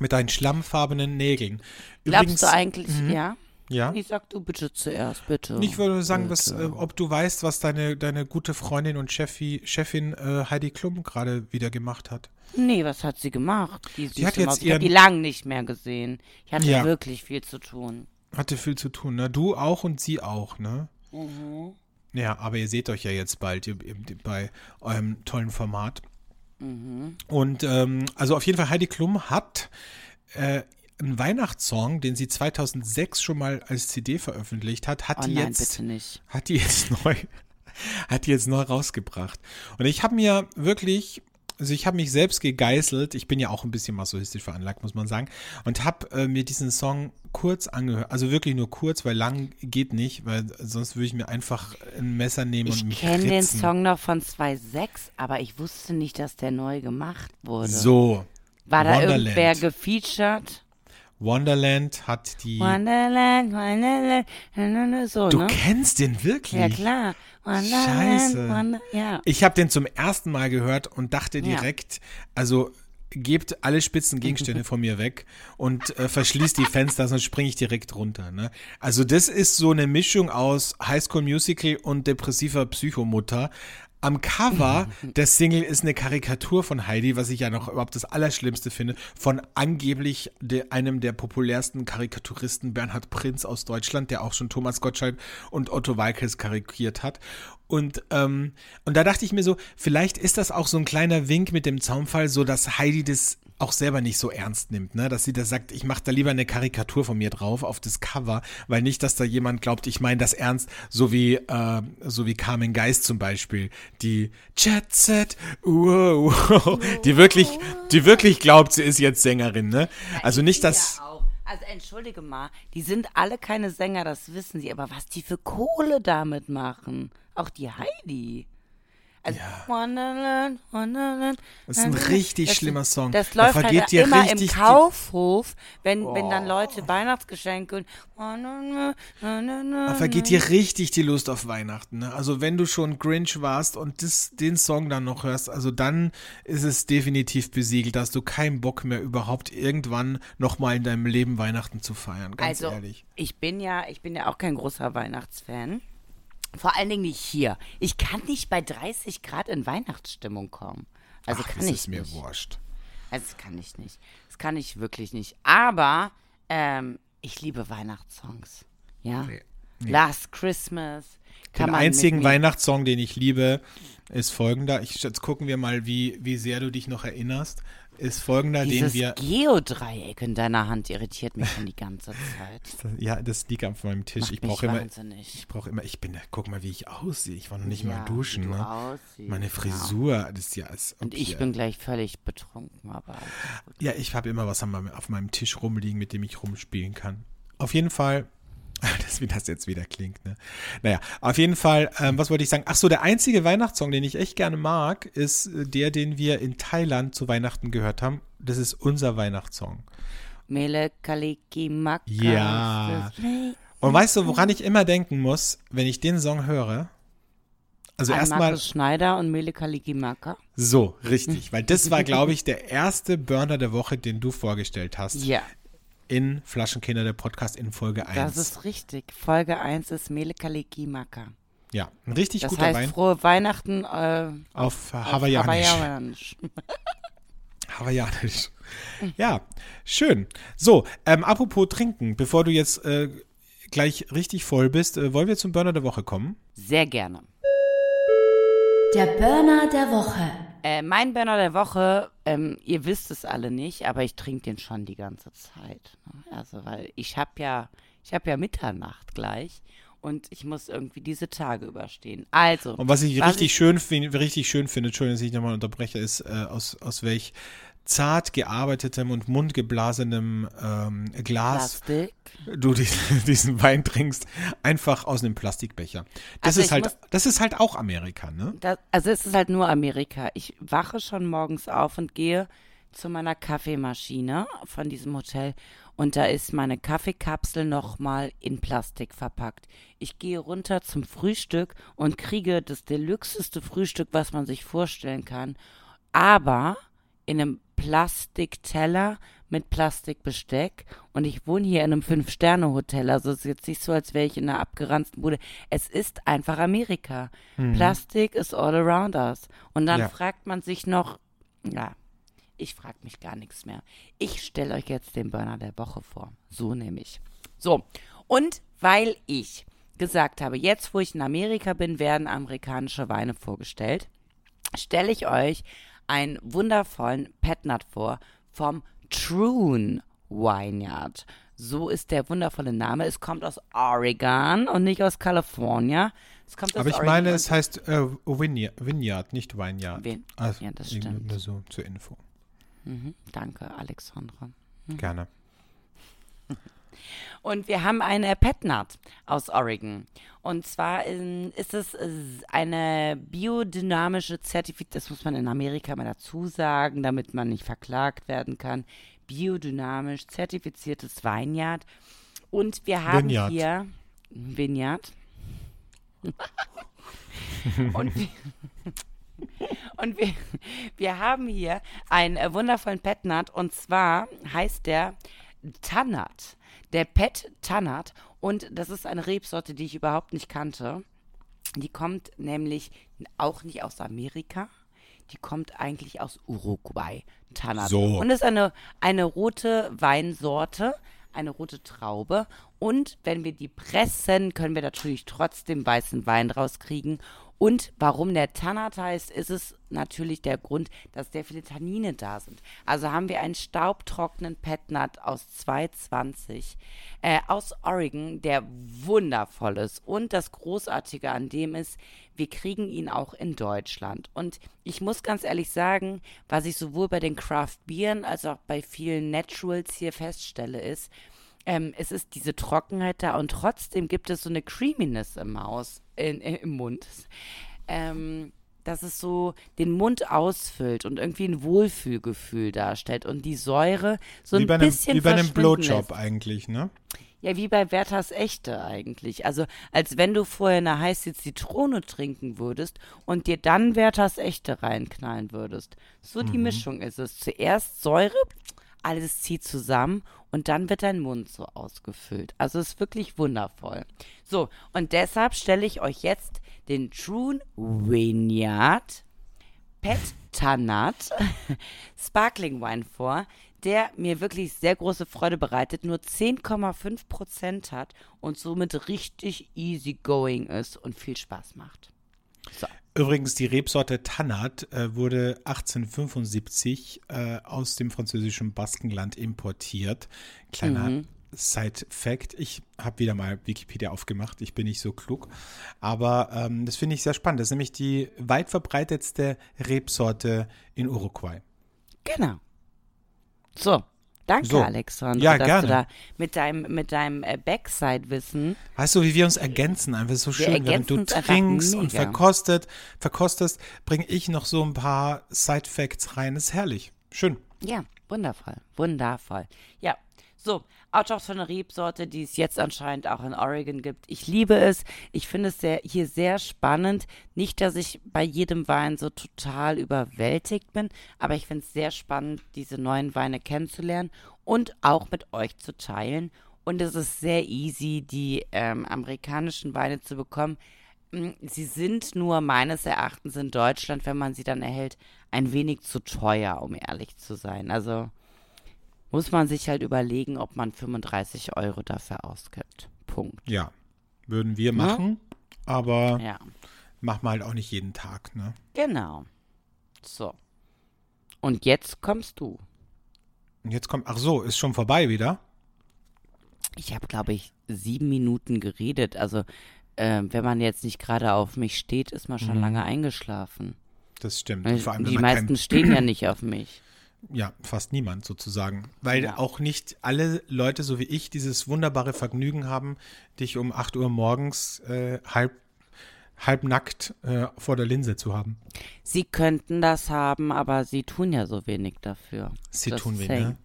Mit deinen schlammfarbenen Nägeln. Glaubst du eigentlich, ja? Ja. Ich sag du bitte zuerst, bitte. Ich würde sagen, was, äh, ob du weißt, was deine, deine gute Freundin und Chefi, Chefin äh, Heidi Klum gerade wieder gemacht hat. Nee, was hat sie gemacht? Die, Die hat jetzt Maus. Ich ihren- die lang nicht mehr gesehen. Ich hatte Ja. wirklich viel zu tun. Hatte viel zu tun, ne? Du auch und sie auch, ne? Mhm. Ja, aber ihr seht euch ja jetzt bald ihr- ihr- bei eurem tollen Format. Mhm. Und ähm, also auf jeden Fall, Heidi Klum hat äh, einen Weihnachtssong, den sie 2006 schon mal als CD veröffentlicht hat, hat Oh die nein, jetzt bitte nicht. hat die jetzt neu, hat die jetzt neu rausgebracht. Und ich habe mir wirklich, also ich habe mich selbst gegeißelt. Ich bin ja auch ein bisschen masochistisch veranlagt, muss man sagen. Und habe äh, mir diesen Song kurz angehört. Also wirklich nur kurz, weil lang geht nicht, weil sonst würde ich mir einfach ein Messer nehmen und Ich mich kenne den. Song noch von 2.6, aber ich wusste nicht, dass der neu gemacht wurde. So. War da Wonderland. irgendwer gefeatured? Wonderland hat die. Wonderland, Wonderland, so, du ne? kennst den wirklich? Ja, klar. Wonderland, Scheiße. Wonder, ja. Ich habe den zum ersten Mal gehört und dachte Ja. direkt, also gebt alle spitzen Gegenstände von mir weg und äh, verschließt die Fenster, sonst springe ich direkt runter. Ne? Also das ist so eine Mischung aus Highschool Musical und depressiver Psychomutter. Am Cover der Single ist eine Karikatur von Heidi, was ich ja noch überhaupt das Allerschlimmste finde, von angeblich de, einem der populärsten Karikaturisten Bernhard Prinz aus Deutschland, der auch schon Thomas Gottschalk und Otto Walkes karikiert hat. Und, ähm, und da dachte ich mir so, vielleicht ist das auch so ein kleiner Wink mit dem Zaunfall, so dass Heidi das auch selber nicht so ernst nimmt, ne? Dass sie da sagt, ich mache da lieber eine Karikatur von mir drauf auf das Cover, weil nicht, dass da jemand glaubt, ich meine das ernst, so wie äh, so wie Carmen Geist zum Beispiel, die Jet Set, wow, wow, die wirklich, die wirklich glaubt, sie ist jetzt Sängerin, ne? Also nicht, dass. Also entschuldige mal, die sind alle keine Sänger, das wissen sie, aber was die für Kohle damit machen. Auch die Heidi. Also, Wonderland, Wonderland. Das ist ein richtig Das- schlimmer Song. Das Da läuft vergeht halt dir immer richtig im Kaufhof, wenn, wenn dann Leute Weihnachtsgeschenke und Da vergeht dir richtig die Lust auf Weihnachten. Ne? Also wenn du schon Grinch warst und das, den Song dann noch hörst, also dann ist es definitiv besiegelt, dass du keinen Bock mehr überhaupt irgendwann nochmal in deinem Leben Weihnachten zu feiern. Ganz Also, ehrlich. ich bin ja, ich bin ja auch kein großer Weihnachtsfan. Vor allen Dingen nicht hier. Ich kann nicht bei 30 Grad in Weihnachtsstimmung kommen. Also Ach, kann das ich ist mir nicht. wurscht. Also das kann ich nicht. Das kann ich wirklich nicht. Aber ähm, ich liebe Weihnachtssongs. Ja. Nee. Last Christmas. Kann Den einzigen Weihnachtssong, den ich liebe, ist folgender. Ich, jetzt gucken wir mal, wie, wie sehr du dich noch erinnerst. Ist folgender, Dieses den wir. Geodreieck in deiner Hand irritiert mich schon die ganze Zeit. Ja, das liegt auf meinem Tisch. Macht ich brauche immer. wahnsinnig. Ich brauche immer. Ich bin. Guck mal, wie ich aussehe. Ich war noch nicht Ja, mal duschen. wie Ne? aussiehst, Meine ja. Frisur, das ist ja. Und ich bin gleich völlig betrunken, aber Ja, ich habe immer was auf meinem Tisch rumliegen, mit dem ich rumspielen kann. Auf jeden Fall, das, wie das jetzt wieder klingt, ne? Naja, auf jeden Fall, ähm, was wollte ich sagen? Ach so, der einzige Weihnachtssong, den ich echt gerne mag, ist äh, der, den wir in Thailand zu Weihnachten gehört haben. Das ist unser Weihnachtssong. Mele Kaliki Maka. Ja. Und weißt du, woran ich immer denken muss, wenn ich den Song höre? Also erstmal, Markus Schneider und Mele Kaliki Maka. so, richtig, weil das war, glaube ich, der erste Burner der Woche, den du vorgestellt hast. Ja, in Flaschenkinder, der Podcast in Folge 1. das ist richtig. Folge 1 ist Mele Kaliki Maka. ja, ein richtig Das guter heißt Wein frohe Weihnachten äh, auf auf Hawaiianisch. Hawaiianisch. Hawaiianisch. Ja, schön. So, ähm, apropos trinken, bevor du jetzt äh, gleich richtig voll bist, äh, wollen wir zum Burner der Woche kommen? Sehr gerne. Der Burner der Woche. Äh, mein Burner der Woche, ähm, ihr wisst es alle nicht, aber ich trinke den schon die ganze Zeit. ne? Also, weil ich habe ja, ich habe ja Mitternacht gleich und ich muss irgendwie diese Tage überstehen. Also, Und was ich Was richtig ich- schön finde, richtig schön finde, Entschuldigung, dass ich nochmal unterbreche, ist äh, aus, aus welch zart gearbeitetem und mundgeblasenem ähm, Glas Plastik. du diesen, diesen Wein trinkst, einfach aus einem Plastikbecher. Das Also ist halt, muss- das ist halt auch Amerika, ne? Das, also es ist halt nur Amerika. Ich wache schon morgens auf und gehe zu meiner Kaffeemaschine von diesem Hotel und da ist meine Kaffeekapsel nochmal in Plastik verpackt. Ich gehe runter zum Frühstück und kriege das deluxeste Frühstück, was man sich vorstellen kann, aber in einem Plastikteller mit Plastikbesteck und ich wohne hier in einem Fünf-Sterne-Hotel, also es ist jetzt nicht so, als wäre ich in einer abgeranzten Bude. Es ist einfach Amerika. Plastik is all around us. Und dann Ja. fragt man sich noch, ja, ich frage mich gar nichts mehr. Ich stelle euch jetzt den Burner der Woche vor. So nämlich. So, und weil ich gesagt habe, jetzt wo ich in Amerika bin, werden amerikanische Weine vorgestellt, stelle ich euch einen wundervollen Petnat vor vom Troon Vineyard. So ist der wundervolle Name. Es kommt aus Oregon und nicht aus California. Es kommt aus Aber ich Oregon meine, es heißt äh, Vineyard, nicht Vineyard. Vin- Also, ja, das stimmt. Nur so zur Info. Mhm, danke, Alexandra. Gerne. Und wir haben eine Petnat aus Oregon. Und zwar ähm, ist es äh, eine biodynamische Zertifizierung, das muss man in Amerika mal dazu sagen, damit man nicht verklagt werden kann. Biodynamisch zertifiziertes Weinjard. Und wir haben Vineyard. hier Vineyard. Und wir, und wir, wir haben hier einen äh, wundervollen Petnat und zwar heißt der Tannat. Der Pet Tannat und das ist eine Rebsorte, die ich überhaupt nicht kannte. Die kommt nämlich auch nicht aus Amerika. Die kommt eigentlich aus Uruguay. Tannat. So. Und ist eine, eine rote Weinsorte, eine rote Traube. Und wenn wir die pressen, können wir natürlich trotzdem weißen Wein rauskriegen. Und warum der Tannat heißt, ist es natürlich der Grund, dass sehr viele Tannine da sind. Also haben wir einen staubtrockenen Petnat aus 220 äh, aus Oregon, der wundervoll ist. Und das Großartige an dem ist, wir kriegen ihn auch in Deutschland. Und ich muss ganz ehrlich sagen, was ich sowohl bei den Craft Beeren als auch bei vielen Naturals hier feststelle, ist, ähm, es ist diese Trockenheit da und trotzdem gibt es so eine Creaminess im Haus, in, in, im Mund. Ähm, dass es so den Mund ausfüllt und irgendwie ein Wohlfühlgefühl darstellt und die Säure so wie ein bei einem, bisschen Wie bei einem Blowjob lässt. eigentlich, ne? Ja, wie bei Werthers Echte eigentlich. Also als wenn du vorher eine heiße Zitrone trinken würdest und dir dann Werthers Echte reinknallen würdest. So die Mischung ist es. Zuerst Säure, alles zieht zusammen und dann wird dein Mund so ausgefüllt. Also ist wirklich wundervoll. So, und deshalb stelle ich euch jetzt den True Vineyard Pet Tanat Sparkling Wine vor, der mir wirklich sehr große Freude bereitet, nur 10,5 Prozent hat und somit richtig easy going ist und viel Spaß macht. So. Übrigens, die Rebsorte Tannat äh, wurde 1875 äh, aus dem französischen Baskenland importiert. Kleiner Mhm. Side-Fact. Ich habe wieder mal Wikipedia aufgemacht. Ich bin nicht so klug. Aber ähm, das finde ich sehr spannend. Das ist nämlich die weit verbreitetste Rebsorte in Uruguay. Genau. So. Danke, So. Alexandre, Ja, dass gerne. du da mit deinem, mit deinem äh, Backside-Wissen Weißt du, wie wir uns ergänzen? Einfach so schön, während du trinkst und verkostet, verkostest, bringe ich noch so ein paar Side-Facts rein. ist herrlich. Schön. Ja, wundervoll, wundervoll. Ja, so, autochthone Rebsorte, die es jetzt anscheinend auch in Oregon gibt. Ich liebe es. Ich finde es sehr, hier sehr spannend. Nicht, dass ich bei jedem Wein so total überwältigt bin, aber ich finde es sehr spannend, diese neuen Weine kennenzulernen und auch mit euch zu teilen. Und es ist sehr easy, die ähm, amerikanischen Weine zu bekommen. Mm, Sie sind nur meines Erachtens in Deutschland, wenn man sie dann erhält, ein wenig zu teuer, um ehrlich zu sein. Also muss man sich halt überlegen, ob man 35 Euro dafür ausgibt. Punkt. Ja, würden wir machen, aber Ja, machen wir halt auch nicht jeden Tag, ne? genau. So. Und jetzt kommst du. Und jetzt kommt, ach so, ist schon vorbei wieder? Ich habe, glaube ich, sieben Minuten geredet. Also, äh, wenn man jetzt nicht gerade auf mich steht, ist man schon lange eingeschlafen. Das stimmt. Weil allem, die meisten kein, stehen ja nicht auf mich. Ja, fast niemand sozusagen. Weil Ja. auch nicht alle Leute, so wie ich, dieses wunderbare Vergnügen haben, dich um 8 Uhr morgens äh, halb, halbnackt äh, vor der Linse zu haben. Sie könnten das haben, aber sie tun ja so wenig dafür. Sie Das tun thing. ne?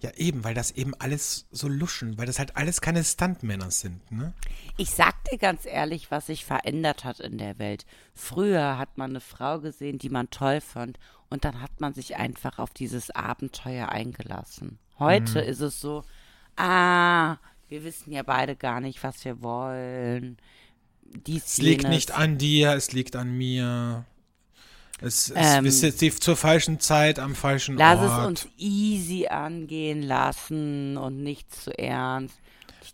Ja, eben, weil das eben alles so luschen, weil das halt alles keine Stuntmänner sind, ne? Ich sag dir ganz ehrlich, was sich verändert hat in der Welt. Früher hat man eine Frau gesehen, die man toll fand, und dann hat man sich einfach auf dieses Abenteuer eingelassen. Heute Mhm. ist es so, ah, wir wissen ja beide gar nicht, was wir wollen. Dies, Es liegt jenes. nicht an dir, es liegt an mir. Es, es Ähm, ist jetzt zur falschen Zeit am falschen Lass Ort. es uns easy angehen lassen und nicht zu ernst.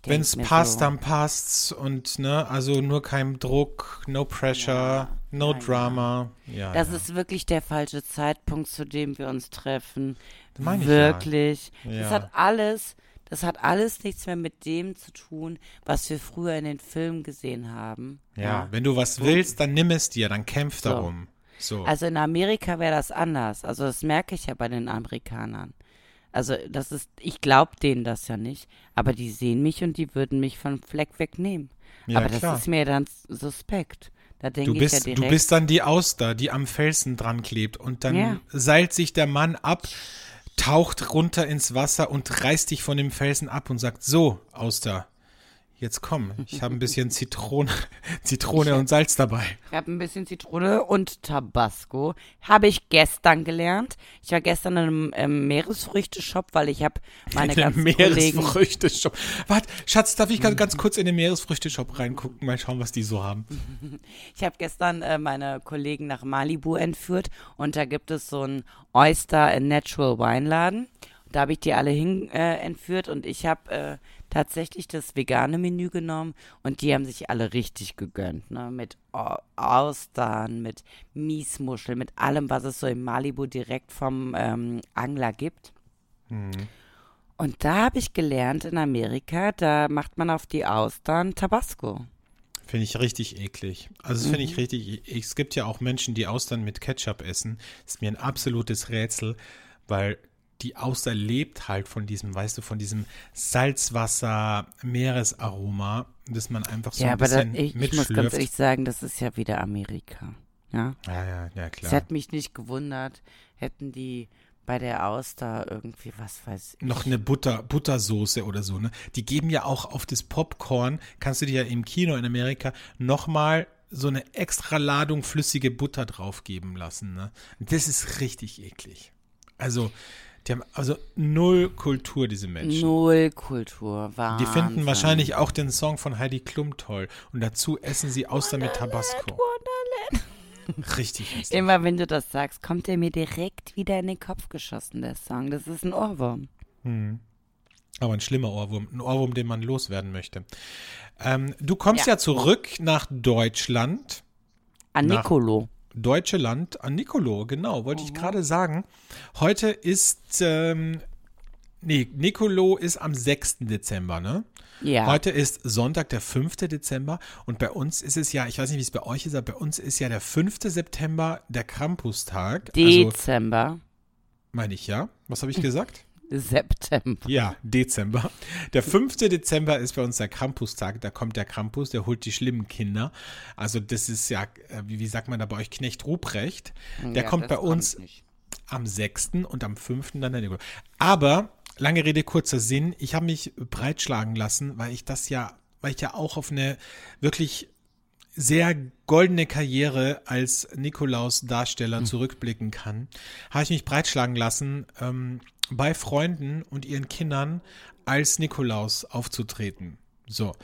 Wenn es passt, so, dann passt's und ne, also nur kein Druck, no pressure, Ja, no ja, drama. Ja, Das ist wirklich der falsche Zeitpunkt, zu dem wir uns treffen. Meine ich wirklich. Das hat alles, das hat alles nichts mehr mit dem zu tun, was wir früher in den Filmen gesehen haben. ja, wenn du was willst, dann nimm es dir, dann kämpf So. darum. So. Also in Amerika wäre das anders. Also das merke ich ja bei den Amerikanern. Also das ist, ich glaube denen das ja nicht, aber die sehen mich und die würden mich von Fleck wegnehmen. Ja, aber das klar. ist mir dann suspekt. Da denke Du ich bist, ja direkt. du bist dann die Auster, die am Felsen dran klebt und dann Ja. seilt sich der Mann ab, taucht runter ins Wasser und reißt dich von dem Felsen ab und sagt, so, Auster, jetzt komm, ich habe ein bisschen Zitrone, Zitrone und Salz dabei. Ich habe ein bisschen Zitrone und Tabasco. Habe ich gestern gelernt. Ich war gestern in einem ähm, Meeresfrüchte-Shop, weil ich habe meine in ganzen. Meeresfrüchteshop. Warte, Schatz, darf ich ganz, ganz kurz in den Meeresfrüchteshop reingucken, mal schauen, was die so haben. Ich habe gestern äh, meine Kollegen nach Malibu entführt und da gibt es so einen Oyster and Natural Weinladen. Da habe ich die alle hin äh, entführt und ich habe äh, tatsächlich das vegane Menü genommen und die haben sich alle richtig gegönnt, ne? Mit Au- Austern, mit Miesmuscheln, mit allem, was es so in Malibu direkt vom ähm, Angler gibt. Und da habe ich gelernt in Amerika, da macht man auf die Austern Tabasco. Finde ich richtig eklig. Also das finde ich richtig. e- Es gibt ja auch Menschen, die Austern mit Ketchup essen. ist mir ein absolutes Rätsel, weil die Auster lebt halt von diesem, weißt du, von diesem Salzwasser, Meeresaroma, das man einfach so ja, ein bisschen ich, ich muss ganz ehrlich sagen, das ist ja wieder Amerika. Ja. ja, ja, ja, Es klar. hat mich nicht gewundert, hätten die bei der Auster irgendwie, was weiß ich. Noch eine Butter, Buttersoße oder so, ne? Die geben ja auch auf das Popcorn, kannst du dir ja im Kino in Amerika nochmal so eine extra Ladung flüssige Butter draufgeben lassen, ne? Das ist richtig eklig. Also, die haben also null Kultur, diese Menschen. Null Kultur, Wahnsinn. Die finden wahrscheinlich auch den Song von Heidi Klum toll. Und dazu essen sie Austern mit Tabasco. Wonderland. Richtig. Immer wenn du das sagst, kommt der mir direkt wieder in den Kopf geschossen, der Song. Das ist ein Ohrwurm. Aber ein schlimmer Ohrwurm. Ein Ohrwurm, den man loswerden möchte. Ähm, du kommst Ja. ja. zurück nach Deutschland. An Nach- Nicolo. Deutsche Land an Nicolo, genau, wollte Mhm. ich gerade sagen. Heute ist, ähm, nee, Nicolo ist am 6. Dezember, ne? Ja. Heute ist Sonntag, der 5. Dezember und bei uns ist es ja, ich weiß nicht, wie es bei euch ist, aber bei uns ist ja der 5. September der Campustag. Also, Dezember. meine ich, ja? Was habe ich gesagt? September. Ja, Dezember. Der 5. Dezember ist bei uns der Krampustag. Da kommt der Krampus, der holt die schlimmen Kinder. Also das ist ja, äh, wie, wie sagt man da bei euch, Knecht Ruprecht. Der Ja, kommt bei kommt uns nicht. am 6. und am 5. dann der Nikolaus. Aber, lange Rede, kurzer Sinn, ich habe mich breitschlagen lassen, weil ich das ja, weil ich ja auch auf eine wirklich sehr goldene Karriere als Nikolaus-Darsteller zurückblicken kann, habe ich mich breitschlagen lassen, ähm, bei Freunden und ihren Kindern als Nikolaus aufzutreten. So.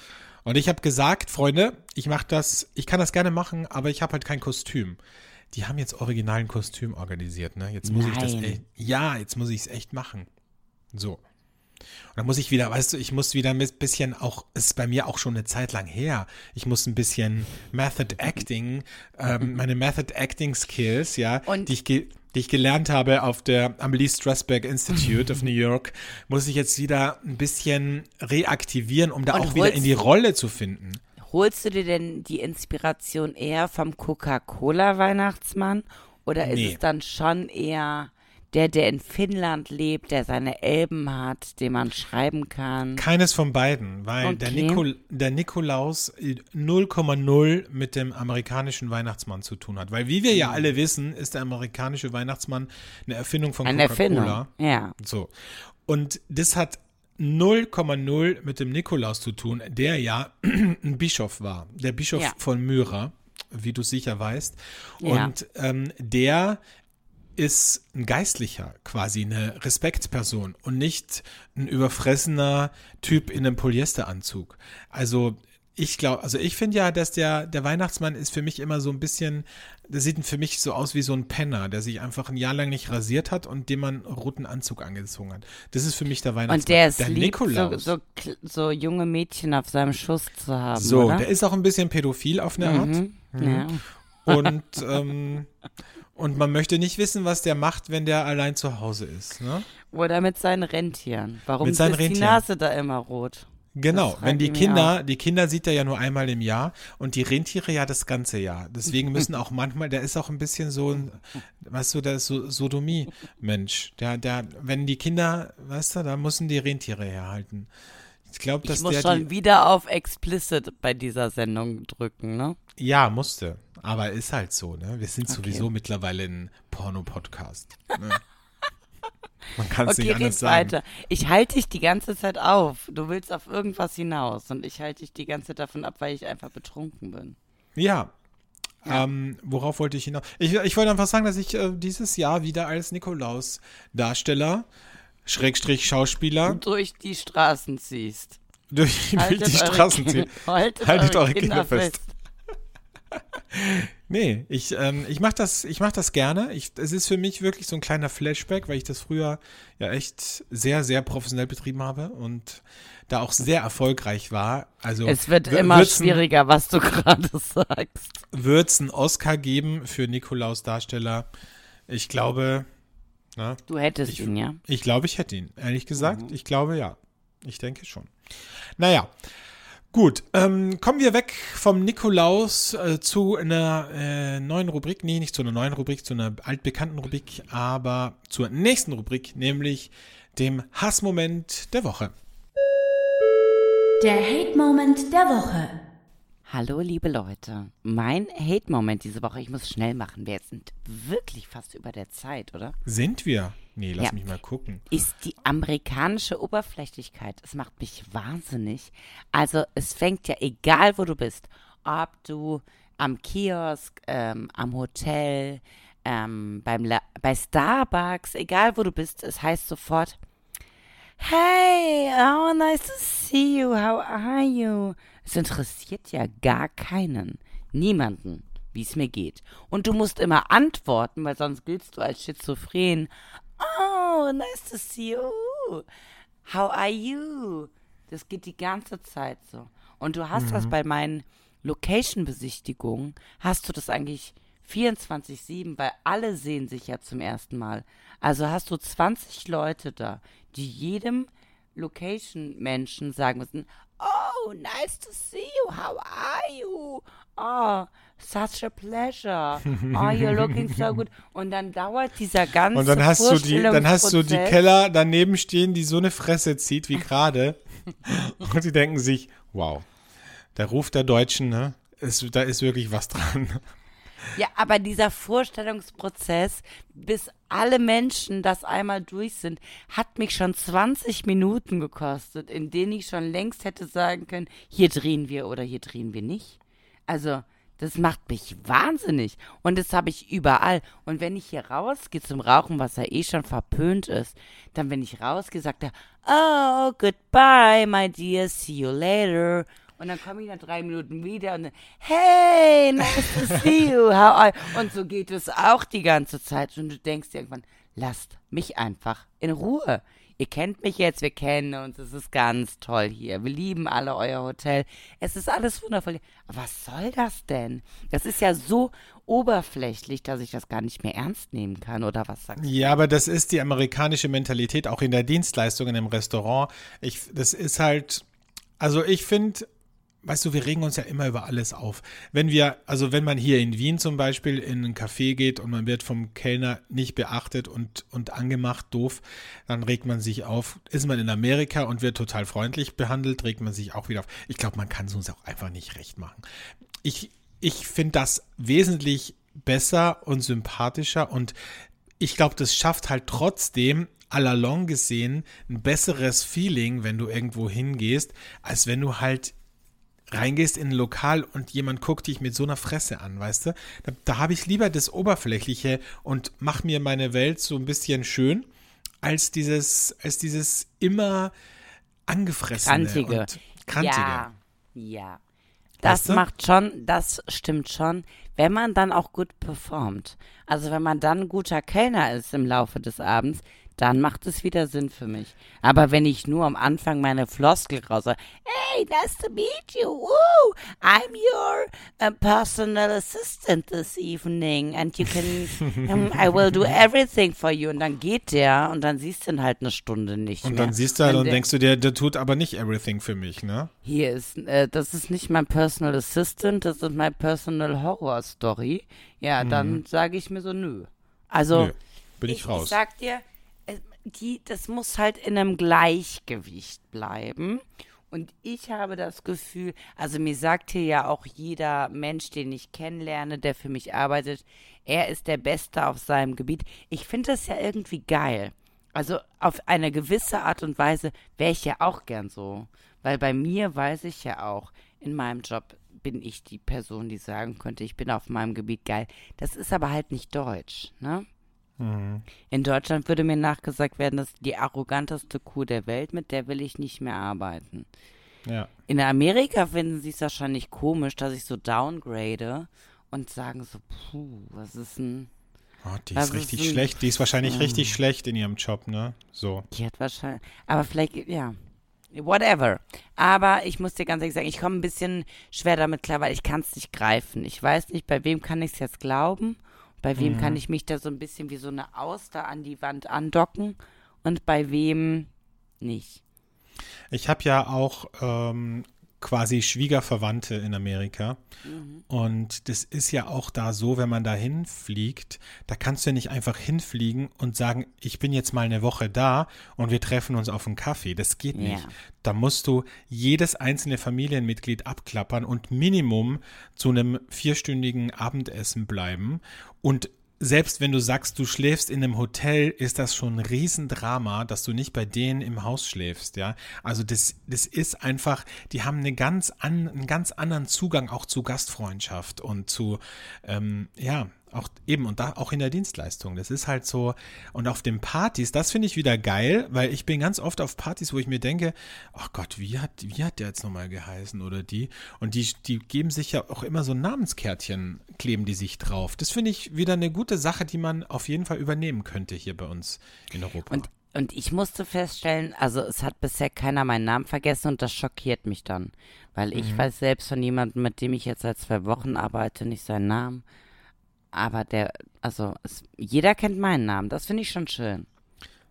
Und ich habe gesagt, Freunde, ich mache das, ich kann das gerne machen, aber ich habe halt kein Kostüm. Die haben jetzt original ein Kostüm organisiert, ne? Jetzt muss ich das Nein. echt, ja, jetzt muss ich es echt machen. So. Und dann muss ich wieder, weißt du, ich muss wieder ein bisschen auch, es ist bei mir auch schon eine Zeit lang her. Ich muss ein bisschen Method Acting, ähm, meine Method Acting Skills, ja, Und- die ich, ge die ich gelernt habe auf der am Lee Strasberg Institute of New York, muss ich jetzt wieder ein bisschen reaktivieren, um da Und auch wieder in die Rolle zu finden. Holst du dir denn die Inspiration eher vom Coca-Cola-Weihnachtsmann oder ist Nee. es dann schon eher der, der in Finnland lebt, der seine Elben hat, den man schreiben kann? Keines von beiden, weil der, Okay. Nikol der Nikolaus äh, 0,0 mit dem amerikanischen Weihnachtsmann zu tun hat. Weil wie wir ja alle wissen, ist der amerikanische Weihnachtsmann eine Erfindung von Eine Coca-Cola. Ja. So. Und das hat 0,0 mit dem Nikolaus zu tun, der ja ein Bischof war. Der Bischof Ja. von Myra, wie du sicher weißt. Ja. Und ähm, der ist ein Geistlicher, quasi eine Respektsperson und nicht ein überfressener Typ in einem Polyesteranzug. Also ich glaube, also ich finde ja, dass der, der Weihnachtsmann ist für mich immer so ein bisschen, der sieht für mich so aus wie so ein Penner, der sich einfach ein Jahr lang nicht rasiert hat und dem man einen roten Anzug angezogen hat. Das ist für mich der Weihnachtsmann. Und der ist der lieb, so, Nikolaus. so, kl- so junge Mädchen auf seinem Schuss zu haben, So, oder? der ist auch ein bisschen pädophil auf eine Art. mhm. Ja. Und, ähm, und man möchte nicht wissen, was der macht, wenn der allein zu Hause ist. Ne? Oder mit seinen Rentieren. Warum Mit seinen ist die Rentieren. Nase da immer rot? Genau, wenn die Kinder, die Kinder sieht er ja nur einmal im Jahr und die Rentiere ja das ganze Jahr. Deswegen müssen auch manchmal, der ist auch ein bisschen so ein, weißt du, der ist so Sodomie-Mensch. Der, der, wenn die Kinder, weißt du, da müssen die Rentiere herhalten. Ich glaube, dass Ich muss der schon die, wieder auf Explicit bei dieser Sendung drücken, ne? ja, musste. Aber ist halt so, ne? Wir sind Okay. sowieso mittlerweile ein Porno-Podcast. Ne? Man kann es Okay, nicht anders sagen. weiter. Ich halte dich die ganze Zeit auf. Du willst auf irgendwas hinaus und ich halte dich die ganze Zeit davon ab, weil ich einfach betrunken bin. Ja. Ähm, worauf wollte ich hinaus? Ich, ich wollte einfach sagen, dass ich äh, dieses Jahr wieder als Nikolaus-Darsteller, Schrägstrich Schauspieler, Durch die Straßen ziehst. durch, durch die Straßen ziehe. Haltet, Haltet eure eure Kinder Kinder fest. fest. Nee, ich, ähm, ich mache das, ich mach das gerne. Ich, es ist für mich wirklich so ein kleiner Flashback, weil ich das früher ja echt sehr, sehr professionell betrieben habe und da auch sehr erfolgreich war. Also es wird immer schwieriger, was du gerade sagst. Wird es einen Oscar geben für Nikolaus Darsteller? Ich glaube. Na, du hättest ich, ihn, ja? Ich glaube, ich hätte ihn. Ehrlich gesagt, mhm. ich glaube ja. Ich denke schon. Naja. Gut, ähm, kommen wir weg vom Nikolaus äh, zu einer äh, neuen Rubrik. Nee, nicht zu einer neuen Rubrik, zu einer altbekannten Rubrik, aber zur nächsten Rubrik, nämlich dem Hassmoment der Woche. Der Hate-Moment der Woche. Hallo, liebe Leute. Mein Hate-Moment diese Woche, ich muss schnell machen. Wir sind wirklich fast über der Zeit, oder? Sind wir? Nee, lass ja. mich mal gucken. Ist die amerikanische Oberflächlichkeit. Es macht mich wahnsinnig. Also, es fängt ja egal, wo du bist. Ob du am Kiosk, ähm, am Hotel, ähm, beim La bei Starbucks, egal wo du bist, es heißt sofort, Hey, oh, nice to see you. How are you? Es interessiert ja gar keinen, niemanden, wie es mir geht. Und du musst immer antworten, weil sonst giltst du als schizophren. Oh, nice to see you. How are you? Das geht die ganze Zeit so. Und du hast mhm. das bei meinen Location-Besichtigungen, hast du das eigentlich 24-7, weil alle sehen sich ja zum ersten Mal. Also hast du 20 Leute da, die jedem Location-Menschen sagen müssen, Oh, nice to see you. How are you? Oh, such a pleasure. Oh, you're looking so good. Und dann dauert dieser ganze Und dann hast du die, dann hast du die Keller daneben stehen, die so eine Fresse zieht wie gerade. Und die denken sich, wow, der Ruf der Deutschen, ne? Ist, da ist wirklich was dran. Ja, aber dieser Vorstellungsprozess, bis alle Menschen das einmal durch sind, hat mich schon 20 Minuten gekostet, in denen ich schon längst hätte sagen können, hier drehen wir oder hier drehen wir nicht. Also, das macht mich wahnsinnig. Und das habe ich überall. Und wenn ich hier rausgehe zum Rauchen, was ja eh schon verpönt ist, dann, wenn ich rausgehe, sagt er, oh, goodbye, my dear, see you later. Und dann komme ich nach drei Minuten wieder und dann, hey, nice to see you, how are you? Und so geht es auch die ganze Zeit. Und du denkst irgendwann, lasst mich einfach in Ruhe. Ihr kennt mich jetzt, wir kennen uns, es ist ganz toll hier. Wir lieben alle euer Hotel. Es ist alles wundervoll. Aber was soll das denn? Das ist ja so oberflächlich, dass ich das gar nicht mehr ernst nehmen kann, oder was sagst du? Ja, aber das ist die amerikanische Mentalität, auch in der Dienstleistung in einem Restaurant. Ich, das ist halt, also ich finde, weißt du, wir regen uns ja immer über alles auf. Wenn wir, also wenn man hier in Wien zum Beispiel in ein Café geht und man wird vom Kellner nicht beachtet und, und angemacht, doof, dann regt man sich auf. Ist man in Amerika und wird total freundlich behandelt, regt man sich auch wieder auf. Ich glaube, man kann es uns auch einfach nicht recht machen. Ich, ich finde das wesentlich besser und sympathischer und ich glaube, das schafft halt trotzdem à la longue gesehen ein besseres Feeling, wenn du irgendwo hingehst, als wenn du halt reingehst in ein Lokal und jemand guckt dich mit so einer Fresse an, weißt du? Da, da habe ich lieber das Oberflächliche und mach mir meine Welt so ein bisschen schön, als dieses, als dieses immer angefressene Krantige. und krantige. Ja, ja. Das weißt du? macht schon, das stimmt schon, wenn man dann auch gut performt. Also wenn man dann ein guter Kellner ist im Laufe des Abends, dann macht es wieder Sinn für mich. Aber wenn ich nur am Anfang meine Floskel raus hey, nice to meet you, Woo! I'm your uh, personal assistant this evening and you can, um, I will do everything for you. Und dann geht der und dann siehst du ihn halt eine Stunde nicht Und mehr. dann siehst du halt und, und denkst du dir, der tut aber nicht everything für mich, ne? Hier ist, äh, das ist nicht mein personal assistant, das ist mein personal horror story. Ja, mhm. dann sage ich mir so, nö. Also, nö, bin ich, ich raus. Ich sag dir, die, das muss halt in einem Gleichgewicht bleiben. Und ich habe das Gefühl, also mir sagt hier ja auch jeder Mensch, den ich kennenlerne, der für mich arbeitet, er ist der Beste auf seinem Gebiet. Ich finde das ja irgendwie geil. Also auf eine gewisse Art und Weise wäre ich ja auch gern so. Weil bei mir weiß ich ja auch, in meinem Job bin ich die Person, die sagen könnte, ich bin auf meinem Gebiet geil. Das ist aber halt nicht deutsch, ne? Mhm. In Deutschland würde mir nachgesagt werden, das ist die arroganteste Kuh der Welt, mit der will ich nicht mehr arbeiten. Ja. In Amerika finden sie es wahrscheinlich komisch, dass ich so downgrade und sagen so, puh, was ist denn. Oh, die ist richtig ist schlecht. Die ist wahrscheinlich Hm. richtig schlecht in ihrem Job, ne? So. Die hat wahrscheinlich. Aber vielleicht, ja. Whatever. Aber ich muss dir ganz ehrlich sagen, ich komme ein bisschen schwer damit klar, weil ich kann es nicht greifen. Ich weiß nicht, bei wem kann ich es jetzt glauben. Bei wem Mhm. kann ich mich da so ein bisschen wie so eine Auster an die Wand andocken und bei wem nicht. Ich habe ja auch ähm, quasi Schwiegerverwandte in Amerika. Und das ist ja auch da so, wenn man da hinfliegt, da kannst du ja nicht einfach hinfliegen und sagen, ich bin jetzt mal eine Woche da und wir treffen uns auf einen Kaffee. Das geht Ja. nicht. Da musst du jedes einzelne Familienmitglied abklappern und Minimum zu einem vierstündigen Abendessen bleiben. Und selbst wenn du sagst, du schläfst in einem Hotel, ist das schon ein Riesendrama, dass du nicht bei denen im Haus schläfst, ja. Also das, das ist einfach, die haben eine ganz an, einen ganz anderen Zugang auch zu Gastfreundschaft und zu, ähm, ja, auch eben und da auch in der Dienstleistung. Das ist halt so und auf den Partys, das finde ich wieder geil, weil ich bin ganz oft auf Partys, wo ich mir denke, ach Gott, wie hat wie hat der jetzt nochmal geheißen oder die und die die geben sich ja auch immer so ein Namenskärtchen kleben die sich drauf. Das finde ich wieder eine gute Sache, die man auf jeden Fall übernehmen könnte hier bei uns in Europa. Und, und ich musste feststellen, also es hat bisher keiner meinen Namen vergessen und das schockiert mich dann. Weil ich Mhm. weiß selbst von jemandem, mit dem ich jetzt seit zwei Wochen arbeite, nicht seinen Namen. Aber der, also es, jeder kennt meinen Namen. Das finde ich schon schön.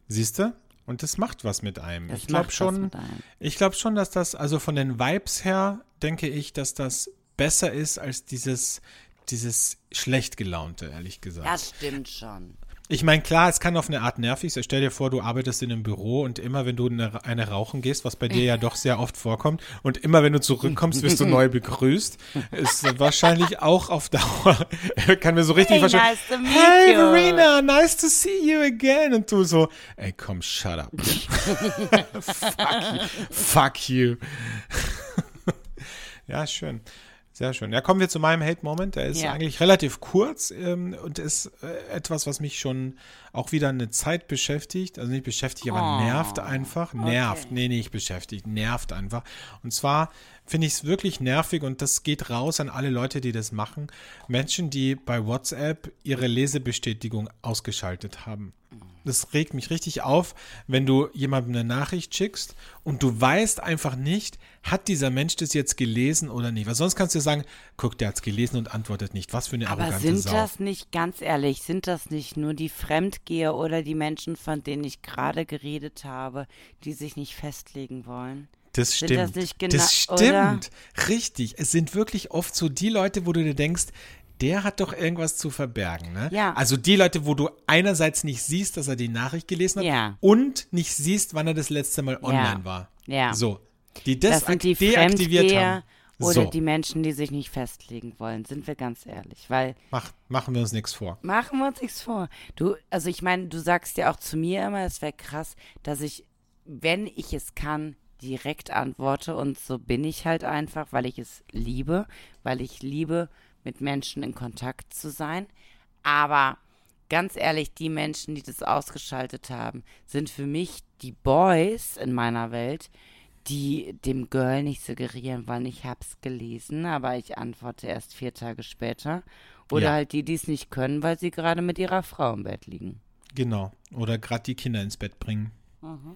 Siehst du? Und das macht was mit einem. Das ich glaube schon, mit einem. ich glaube schon, dass das, also von den Vibes her, denke ich, dass das besser ist als dieses, dieses schlecht gelaunte, ehrlich gesagt. Das stimmt schon. Ich meine, klar, es kann auf eine Art nervig sein. Stell dir vor, du arbeitest in einem Büro und immer, wenn du eine, eine rauchen gehst, was bei dir ja doch sehr oft vorkommt, und immer, wenn du zurückkommst, wirst du neu begrüßt, ist wahrscheinlich auch auf Dauer, kann mir so richtig Hey, vorstellen, nice hey, you." Verena, nice to see you again. Und du so, ey, komm, shut up. Fuck you. Fuck you. ja, schön. Sehr schön. Ja, kommen wir zu meinem Hate-Moment. Der ist Ja. eigentlich relativ kurz ähm, und ist äh, etwas, was mich schon auch wieder eine Zeit beschäftigt. Also nicht beschäftigt, aber Oh, nervt einfach. Nervt. Nee, nicht beschäftigt. Nervt einfach. Und zwar finde ich es wirklich nervig und das geht raus an alle Leute, die das machen. Menschen, die bei WhatsApp ihre Lesebestätigung ausgeschaltet haben. Das regt mich richtig auf, wenn du jemandem eine Nachricht schickst und du weißt einfach nicht, hat dieser Mensch das jetzt gelesen oder nicht. Weil sonst kannst du sagen, guck, der hat es gelesen und antwortet nicht. Was für eine Aber arrogante sind Sau. das nicht, ganz ehrlich, sind das nicht nur die Fremdgeher oder die Menschen, von denen ich gerade geredet habe, die sich nicht festlegen wollen? Das stimmt. das nicht genau- das oder? stimmt. Richtig. Es sind wirklich oft so die Leute, wo du dir denkst, der hat doch irgendwas zu verbergen. Ne? Ja. Also die Leute, wo du einerseits nicht siehst, dass er die Nachricht gelesen hat Ja. und nicht siehst, wann er das letzte Mal online war. Ja. So. Die Das, das, sind die deaktiviert Fremdgeher haben. oder so. die Menschen, die sich nicht festlegen wollen, sind wir ganz ehrlich. Weil Mach, machen wir uns nichts vor. Machen wir uns nichts vor. Du, also ich meine, du sagst ja auch zu mir immer, es wäre krass, dass ich, wenn ich es kann, direkt antworte und so bin ich halt einfach, weil ich es liebe, weil ich liebe, mit Menschen in Kontakt zu sein. Aber ganz ehrlich, die Menschen, die das ausgeschaltet haben, sind für mich die Boys in meiner Welt, die dem Girl nicht suggerieren wollen, ich hab's gelesen, aber ich antworte erst vier Tage später. Oder Ja. halt die, die es nicht können, weil sie gerade mit ihrer Frau im Bett liegen. Genau. Oder gerade die Kinder ins Bett bringen. Mhm.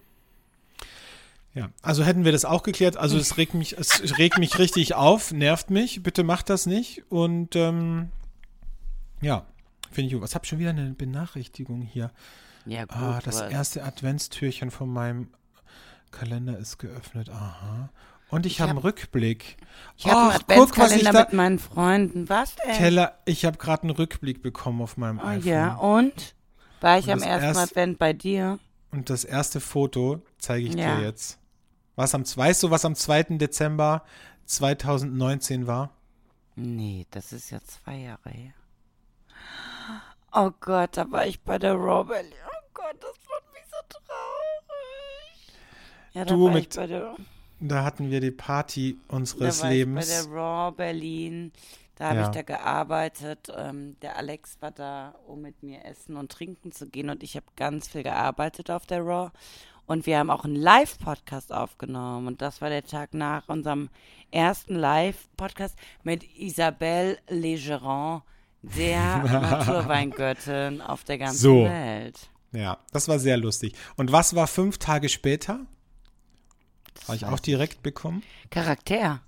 Ja, also hätten wir das auch geklärt. Also es regt mich, es regt mich richtig auf, nervt mich. Bitte macht das nicht. Und ähm, ja, finde ich gut. Was habe schon wieder eine Benachrichtigung hier? Ja, gut. Ah, das erste Adventstürchen von meinem Kalender ist geöffnet. Aha. Und ich, Ich habe einen hab- Rückblick. ich habe einen guck, Adventskalender mit meinen Freunden. Was denn? Keller, ich habe gerade einen Rückblick bekommen auf meinem oh iPhone. ja, und? War ich Und am ersten erst- Advent bei dir? Und das erste Foto zeige ich Ja. dir jetzt. Was am, weißt du, was am 2. Dezember 2019 war? Nee, das ist ja zwei Jahre her. Oh Gott, da war ich bei der Robel. Oh Gott, das macht mich so traurig. Ja, da Du war mit ich bei der, Da hatten wir die Party da unseres war Lebens. ich bei der Raw Berlin. Da habe Ja. ich da gearbeitet. Ähm, der Alex war da, um mit mir essen und trinken zu gehen. Und ich habe ganz viel gearbeitet auf der Raw. Und wir haben auch einen Live-Podcast aufgenommen. Und das war der Tag nach unserem ersten Live-Podcast mit Isabelle Legeron, der Naturweingöttin auf der ganzen So. Welt. Ja, das war sehr lustig. Und was war fünf Tage später? Habe ich auch direkt bekommen. Charakter.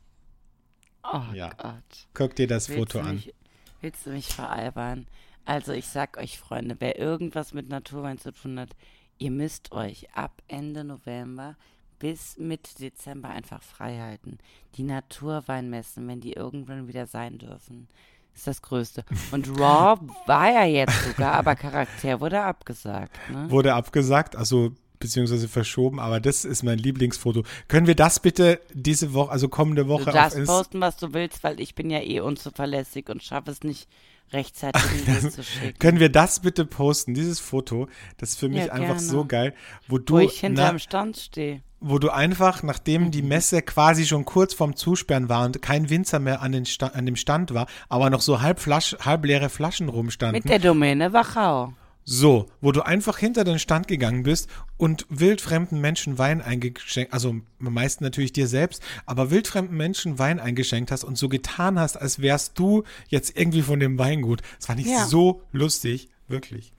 Oh Ja. Gott. Guck dir das Willst Foto du an. Mich, willst du mich veralbern? Also ich sag euch, Freunde, wer irgendwas mit Naturwein zu tun hat, ihr müsst euch ab Ende November bis Mitte Dezember einfach frei halten. Die Naturweinmessen, wenn die irgendwann wieder sein dürfen, ist das Größte. Und Raw war ja jetzt sogar, aber Charakter wurde abgesagt. Ne? Wurde abgesagt, also beziehungsweise verschoben, aber das ist mein Lieblingsfoto. Können wir das bitte diese Woche, also kommende Woche Du darfst posten, was du willst, weil ich bin ja eh unzuverlässig und schaffe es nicht rechtzeitig dir zu schicken. Können wir das bitte posten, dieses Foto? Das ist für mich Ja, einfach gerne. so geil, wo Wo du, ich hinterm Stand stehe. wo du einfach, nachdem Mhm. die Messe quasi schon kurz vorm Zusperren war und kein Winzer mehr an, Sta an dem Stand war, aber noch so halb, Flasch halb leere Flaschen rumstanden. Mit der Domäne Wachau. So, wo du einfach hinter den Stand gegangen bist und wildfremden Menschen Wein eingeschenkt, also am meisten natürlich dir selbst, aber wildfremden Menschen Wein eingeschenkt hast und so getan hast, als wärst du jetzt irgendwie von dem Weingut. Das fand ich Ja. so lustig, wirklich.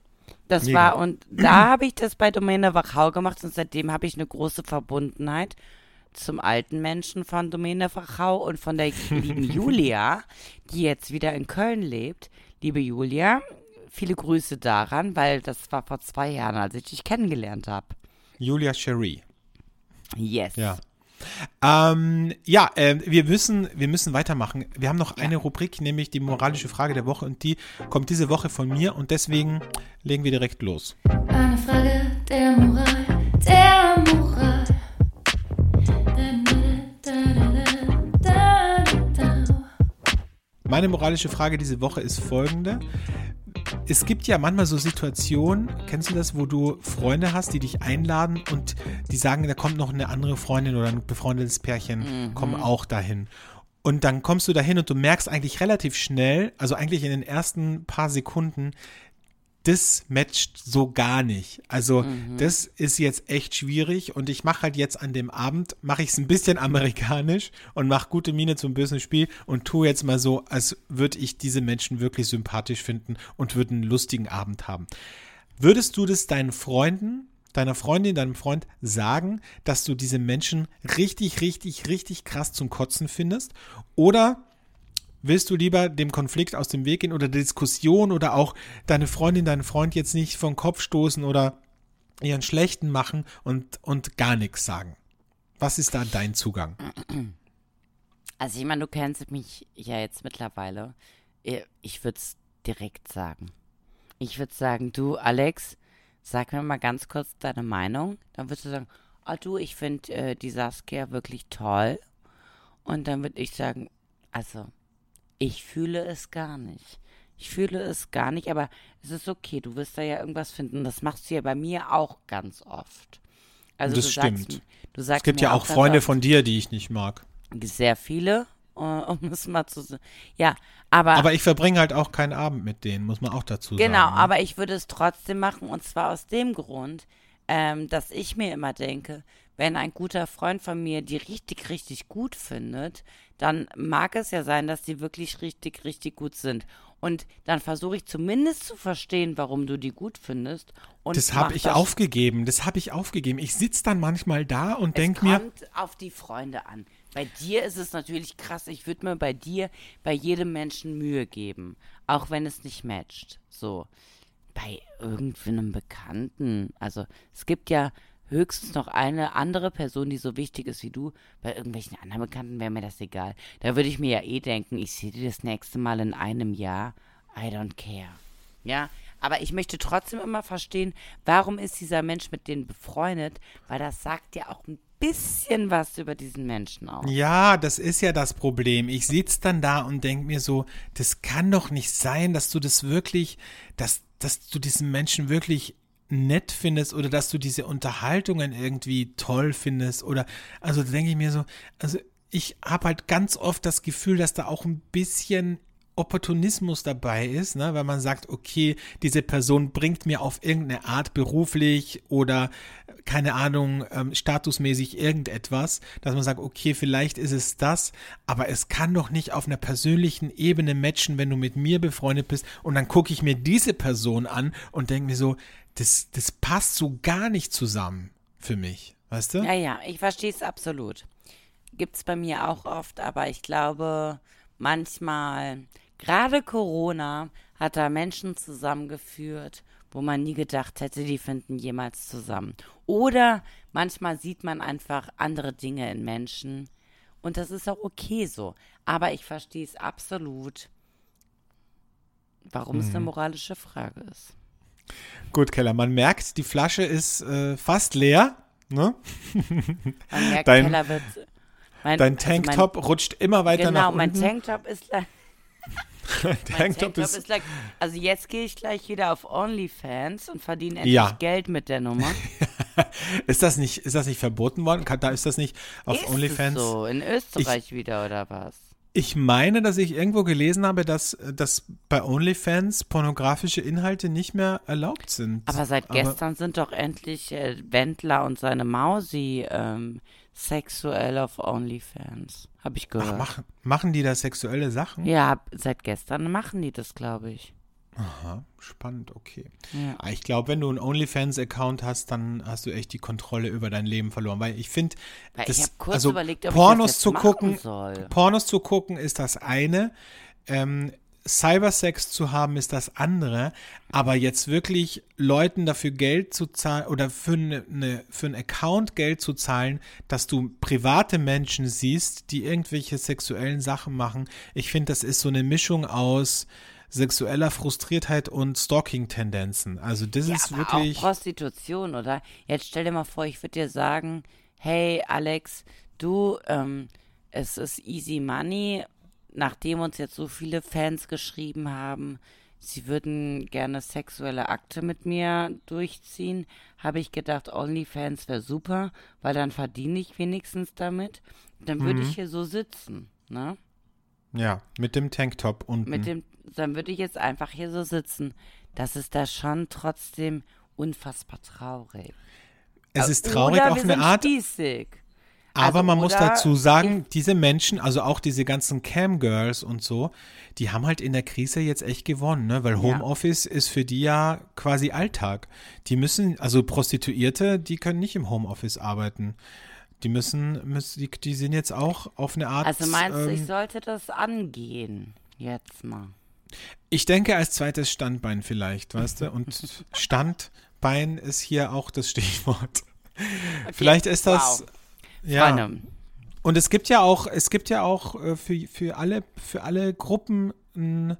Das Mega. war, und da habe ich das bei Domäne Wachau gemacht und seitdem habe ich eine große Verbundenheit zum alten Menschen von Domäne Wachau und von der lieben Julia, die jetzt wieder in Köln lebt. Liebe Julia, viele Grüße daran, weil das war vor zwei Jahren, als ich dich kennengelernt habe. Julia Cherie. Yes. Ja. Ähm, ja, äh, wir müssen, wir müssen weitermachen. Wir haben noch eine Rubrik, nämlich die moralische Frage der Woche und die kommt diese Woche von mir und deswegen legen wir direkt los. Eine Frage der Moral, der Moral. Meine moralische Frage diese Woche ist folgende. Es gibt ja manchmal so Situationen, kennst du das, wo du Freunde hast, die dich einladen und die sagen, da kommt noch eine andere Freundin oder ein befreundetes Pärchen, komm auch dahin. Und dann kommst du dahin und du merkst eigentlich relativ schnell, also eigentlich in den ersten paar Sekunden, das matcht so gar nicht. Also das ist jetzt echt schwierig und ich mache halt jetzt an dem Abend, mache ich es ein bisschen amerikanisch und mache gute Miene zum bösen Spiel und tue jetzt mal so, als würde ich diese Menschen wirklich sympathisch finden und würde einen lustigen Abend haben. Würdest du das deinen Freunden, deiner Freundin, deinem Freund sagen, dass du diese Menschen richtig, richtig, richtig krass zum Kotzen findest? Oder Willst du lieber dem Konflikt aus dem Weg gehen oder der Diskussion oder auch deine Freundin, deinen Freund jetzt nicht vom Kopf stoßen oder ihren schlechten machen und, und gar nichts sagen? Was ist da dein Zugang? Also ich meine, du kennst mich ja jetzt mittlerweile. Ich- Ich würde es direkt sagen. Ich würde sagen, du, Alex, sag mir mal ganz kurz deine Meinung. Dann würdest du sagen, ah du, ich finde äh, die Saskia wirklich toll. Und dann würde ich sagen, also, ich fühle es gar nicht. Ich fühle es gar nicht, aber es ist okay, du wirst da ja irgendwas finden. Das machst du ja bei mir auch ganz oft. Also Das du sagst, stimmt. mir- du sagst Es gibt ja auch ganz Freunde von dir, die ich nicht mag. sehr viele, äh, um es mal zu sagen. Ja, aber, Aber ich verbringe halt auch keinen Abend mit denen, muss man auch dazu genau, sagen. ne? aber ich würde es trotzdem machen und zwar aus dem Grund, ähm, dass ich mir immer denke, wenn ein guter Freund von mir die richtig, richtig gut findet, dann mag es ja sein, dass die wirklich richtig, richtig gut sind. Und dann versuche ich zumindest zu verstehen, warum du die gut findest. Und Das habe ich das aufgegeben. Das habe ich aufgegeben. Ich sitze dann manchmal da und Es denke mir, kommt auf die Freunde an. Bei dir ist es natürlich krass. Ich würde mir bei dir, bei jedem Menschen Mühe geben. Auch wenn es nicht matcht. So. Bei irgendeinem Bekannten. Also, es gibt ja höchstens noch eine andere Person, die so wichtig ist wie du. Bei irgendwelchen anderen Bekannten wäre mir das egal. Da würde ich mir ja eh denken, ich sehe dir das nächste Mal in einem Jahr. I don't care. Ja, aber ich möchte trotzdem immer verstehen, warum ist dieser Mensch mit denen befreundet, weil das sagt ja auch ein bisschen was über diesen Menschen aus. Ja, das ist ja das Problem. Ich sitze dann da und denke mir so, das kann doch nicht sein, dass du das wirklich, dass, dass du diesen Menschen wirklich nett findest oder dass du diese Unterhaltungen irgendwie toll findest oder, also denke ich mir so, also ich habe halt ganz oft das Gefühl, dass da auch ein bisschen Opportunismus dabei ist, ne? weil man sagt, okay, diese Person bringt mir auf irgendeine Art beruflich oder keine Ahnung, ähm, statusmäßig irgendetwas, dass man sagt, okay, vielleicht ist es das, aber es kann doch nicht auf einer persönlichen Ebene matchen, wenn du mit mir befreundet bist und dann gucke ich mir diese Person an und denke mir so, das, das passt so gar nicht zusammen für mich, weißt du? Ja, ja, ich verstehe es absolut. Gibt es bei mir auch oft, aber ich glaube, manchmal, gerade Corona hat da Menschen zusammengeführt, wo man nie gedacht hätte, die finden jemals zusammen. Oder manchmal sieht man einfach andere Dinge in Menschen und das ist auch okay so. Aber ich verstehe es absolut, warum es eine moralische Frage ist. Gut, Keller, man merkt, die Flasche ist äh, fast leer. Ne? Man merkt, Dein- Keller wird. Mein, Dein also mein- Tanktop rutscht immer weiter nach Genau, unten. mein Tanktop ist mein Tanktop ist, ist like, also jetzt gehe ich gleich wieder auf OnlyFans und verdiene endlich Ja. Geld mit der Nummer. ist das nicht, ist das nicht verboten worden? Kann, da ist das nicht auf ist OnlyFans? So in Österreich wieder oder was? Ich meine, dass ich irgendwo gelesen habe, dass, dass bei OnlyFans pornografische Inhalte nicht mehr erlaubt sind. Aber seit gestern sind doch endlich äh, Wendler und seine Mausi ähm, sexuell auf OnlyFans. Habe ich Ach, gehört. mach, machen die da sexuelle Sachen? ja, seit gestern machen die das, glaube ich. Aha, spannend, okay. Ja. Ah, Ich glaube, wenn du einen OnlyFans-Account hast, dann hast du echt die Kontrolle über dein Leben verloren. Weil ich finde, Weil das- ich habe kurz also überlegt, ob Pornos zu gucken, soll. Pornos zu gucken ist das eine, ähm, Cybersex zu haben ist das andere, aber jetzt wirklich Leuten dafür Geld zu zahlen oder für, eine, eine, für einen Account Geld zu zahlen, dass du private Menschen siehst, die irgendwelche sexuellen Sachen machen, ich finde, das ist so eine Mischung aus sexueller Frustriertheit und Stalking-Tendenzen. Also das Ja, ist aber wirklich. auch Prostitution, oder? Jetzt stell dir mal vor, ich würde dir sagen, hey Alex, du, ähm, es ist easy money, nachdem uns jetzt so viele Fans geschrieben haben, sie würden gerne sexuelle Akte mit mir durchziehen, habe ich gedacht, OnlyFans wäre super, weil dann verdiene ich wenigstens damit. Dann würde Mhm. ich hier so sitzen, ne? Ja, mit dem Tanktop unten. Mit dem, dann würde ich jetzt einfach hier so sitzen. Das ist da schon trotzdem unfassbar traurig. es ist traurig Oder auf eine Art, Spießig. Aber Also, man muss dazu sagen, diese Menschen, also auch diese ganzen Cam-Girls und so, die haben halt in der Krise jetzt echt gewonnen, ne? Weil Ja. Homeoffice ist für die ja quasi Alltag. Die müssen, also Prostituierte, die können nicht im Homeoffice arbeiten. Die müssen, müssen die, die sind jetzt auch auf eine Art. Also meinst du, ich ähm, sollte das angehen? Jetzt mal. Ich denke als zweites Standbein vielleicht, weißt du? Und Standbein ist hier auch das Stichwort. Vielleicht ist das. Wow. Ja. Freunde, Und es gibt ja auch, es gibt ja auch äh, für, für alle, für alle Gruppen eine,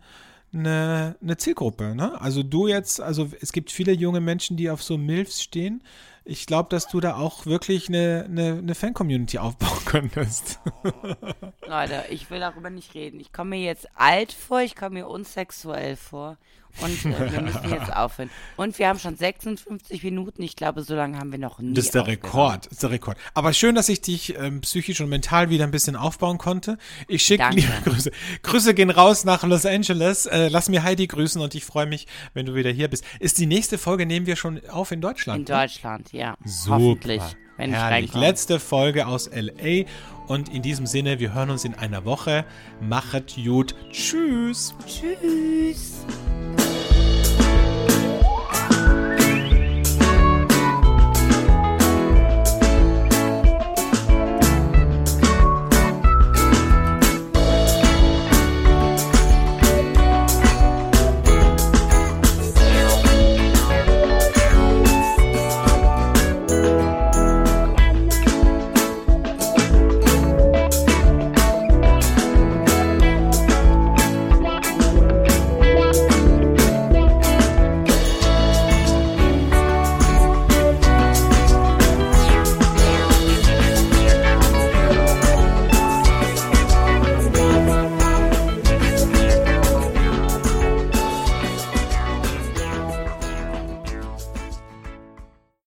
eine Zielgruppe, ne? Also du jetzt, also es gibt viele junge Menschen, die auf so MILFs stehen. Ich glaube, dass du da auch wirklich eine, eine, eine Fan-Community aufbauen könntest. Leute, ich will darüber nicht reden. Ich komme mir jetzt alt vor, ich komme mir unsexuell vor. Und äh, wir müssen jetzt aufhören. Und wir haben schon 56 Minuten. Ich glaube, so lange haben wir noch nie Das ist der. Rekord, das ist der Rekord. Aber schön, dass ich dich ähm, psychisch und mental wieder ein bisschen aufbauen konnte. Ich schicke liebe Grüße. Grüße gehen raus nach Los Angeles. Äh, lass mir Heidi grüßen und ich freue mich, wenn du wieder hier bist. Ist die nächste Folge nehmen wir schon auf in Deutschland? In ne? Deutschland, ja. Super. Hoffentlich, wenn ich Herrlich. reinkomme. Letzte Folge aus LA. Und in diesem Sinne, wir hören uns in einer Woche. Machet gut. Tschüss. Tschüss.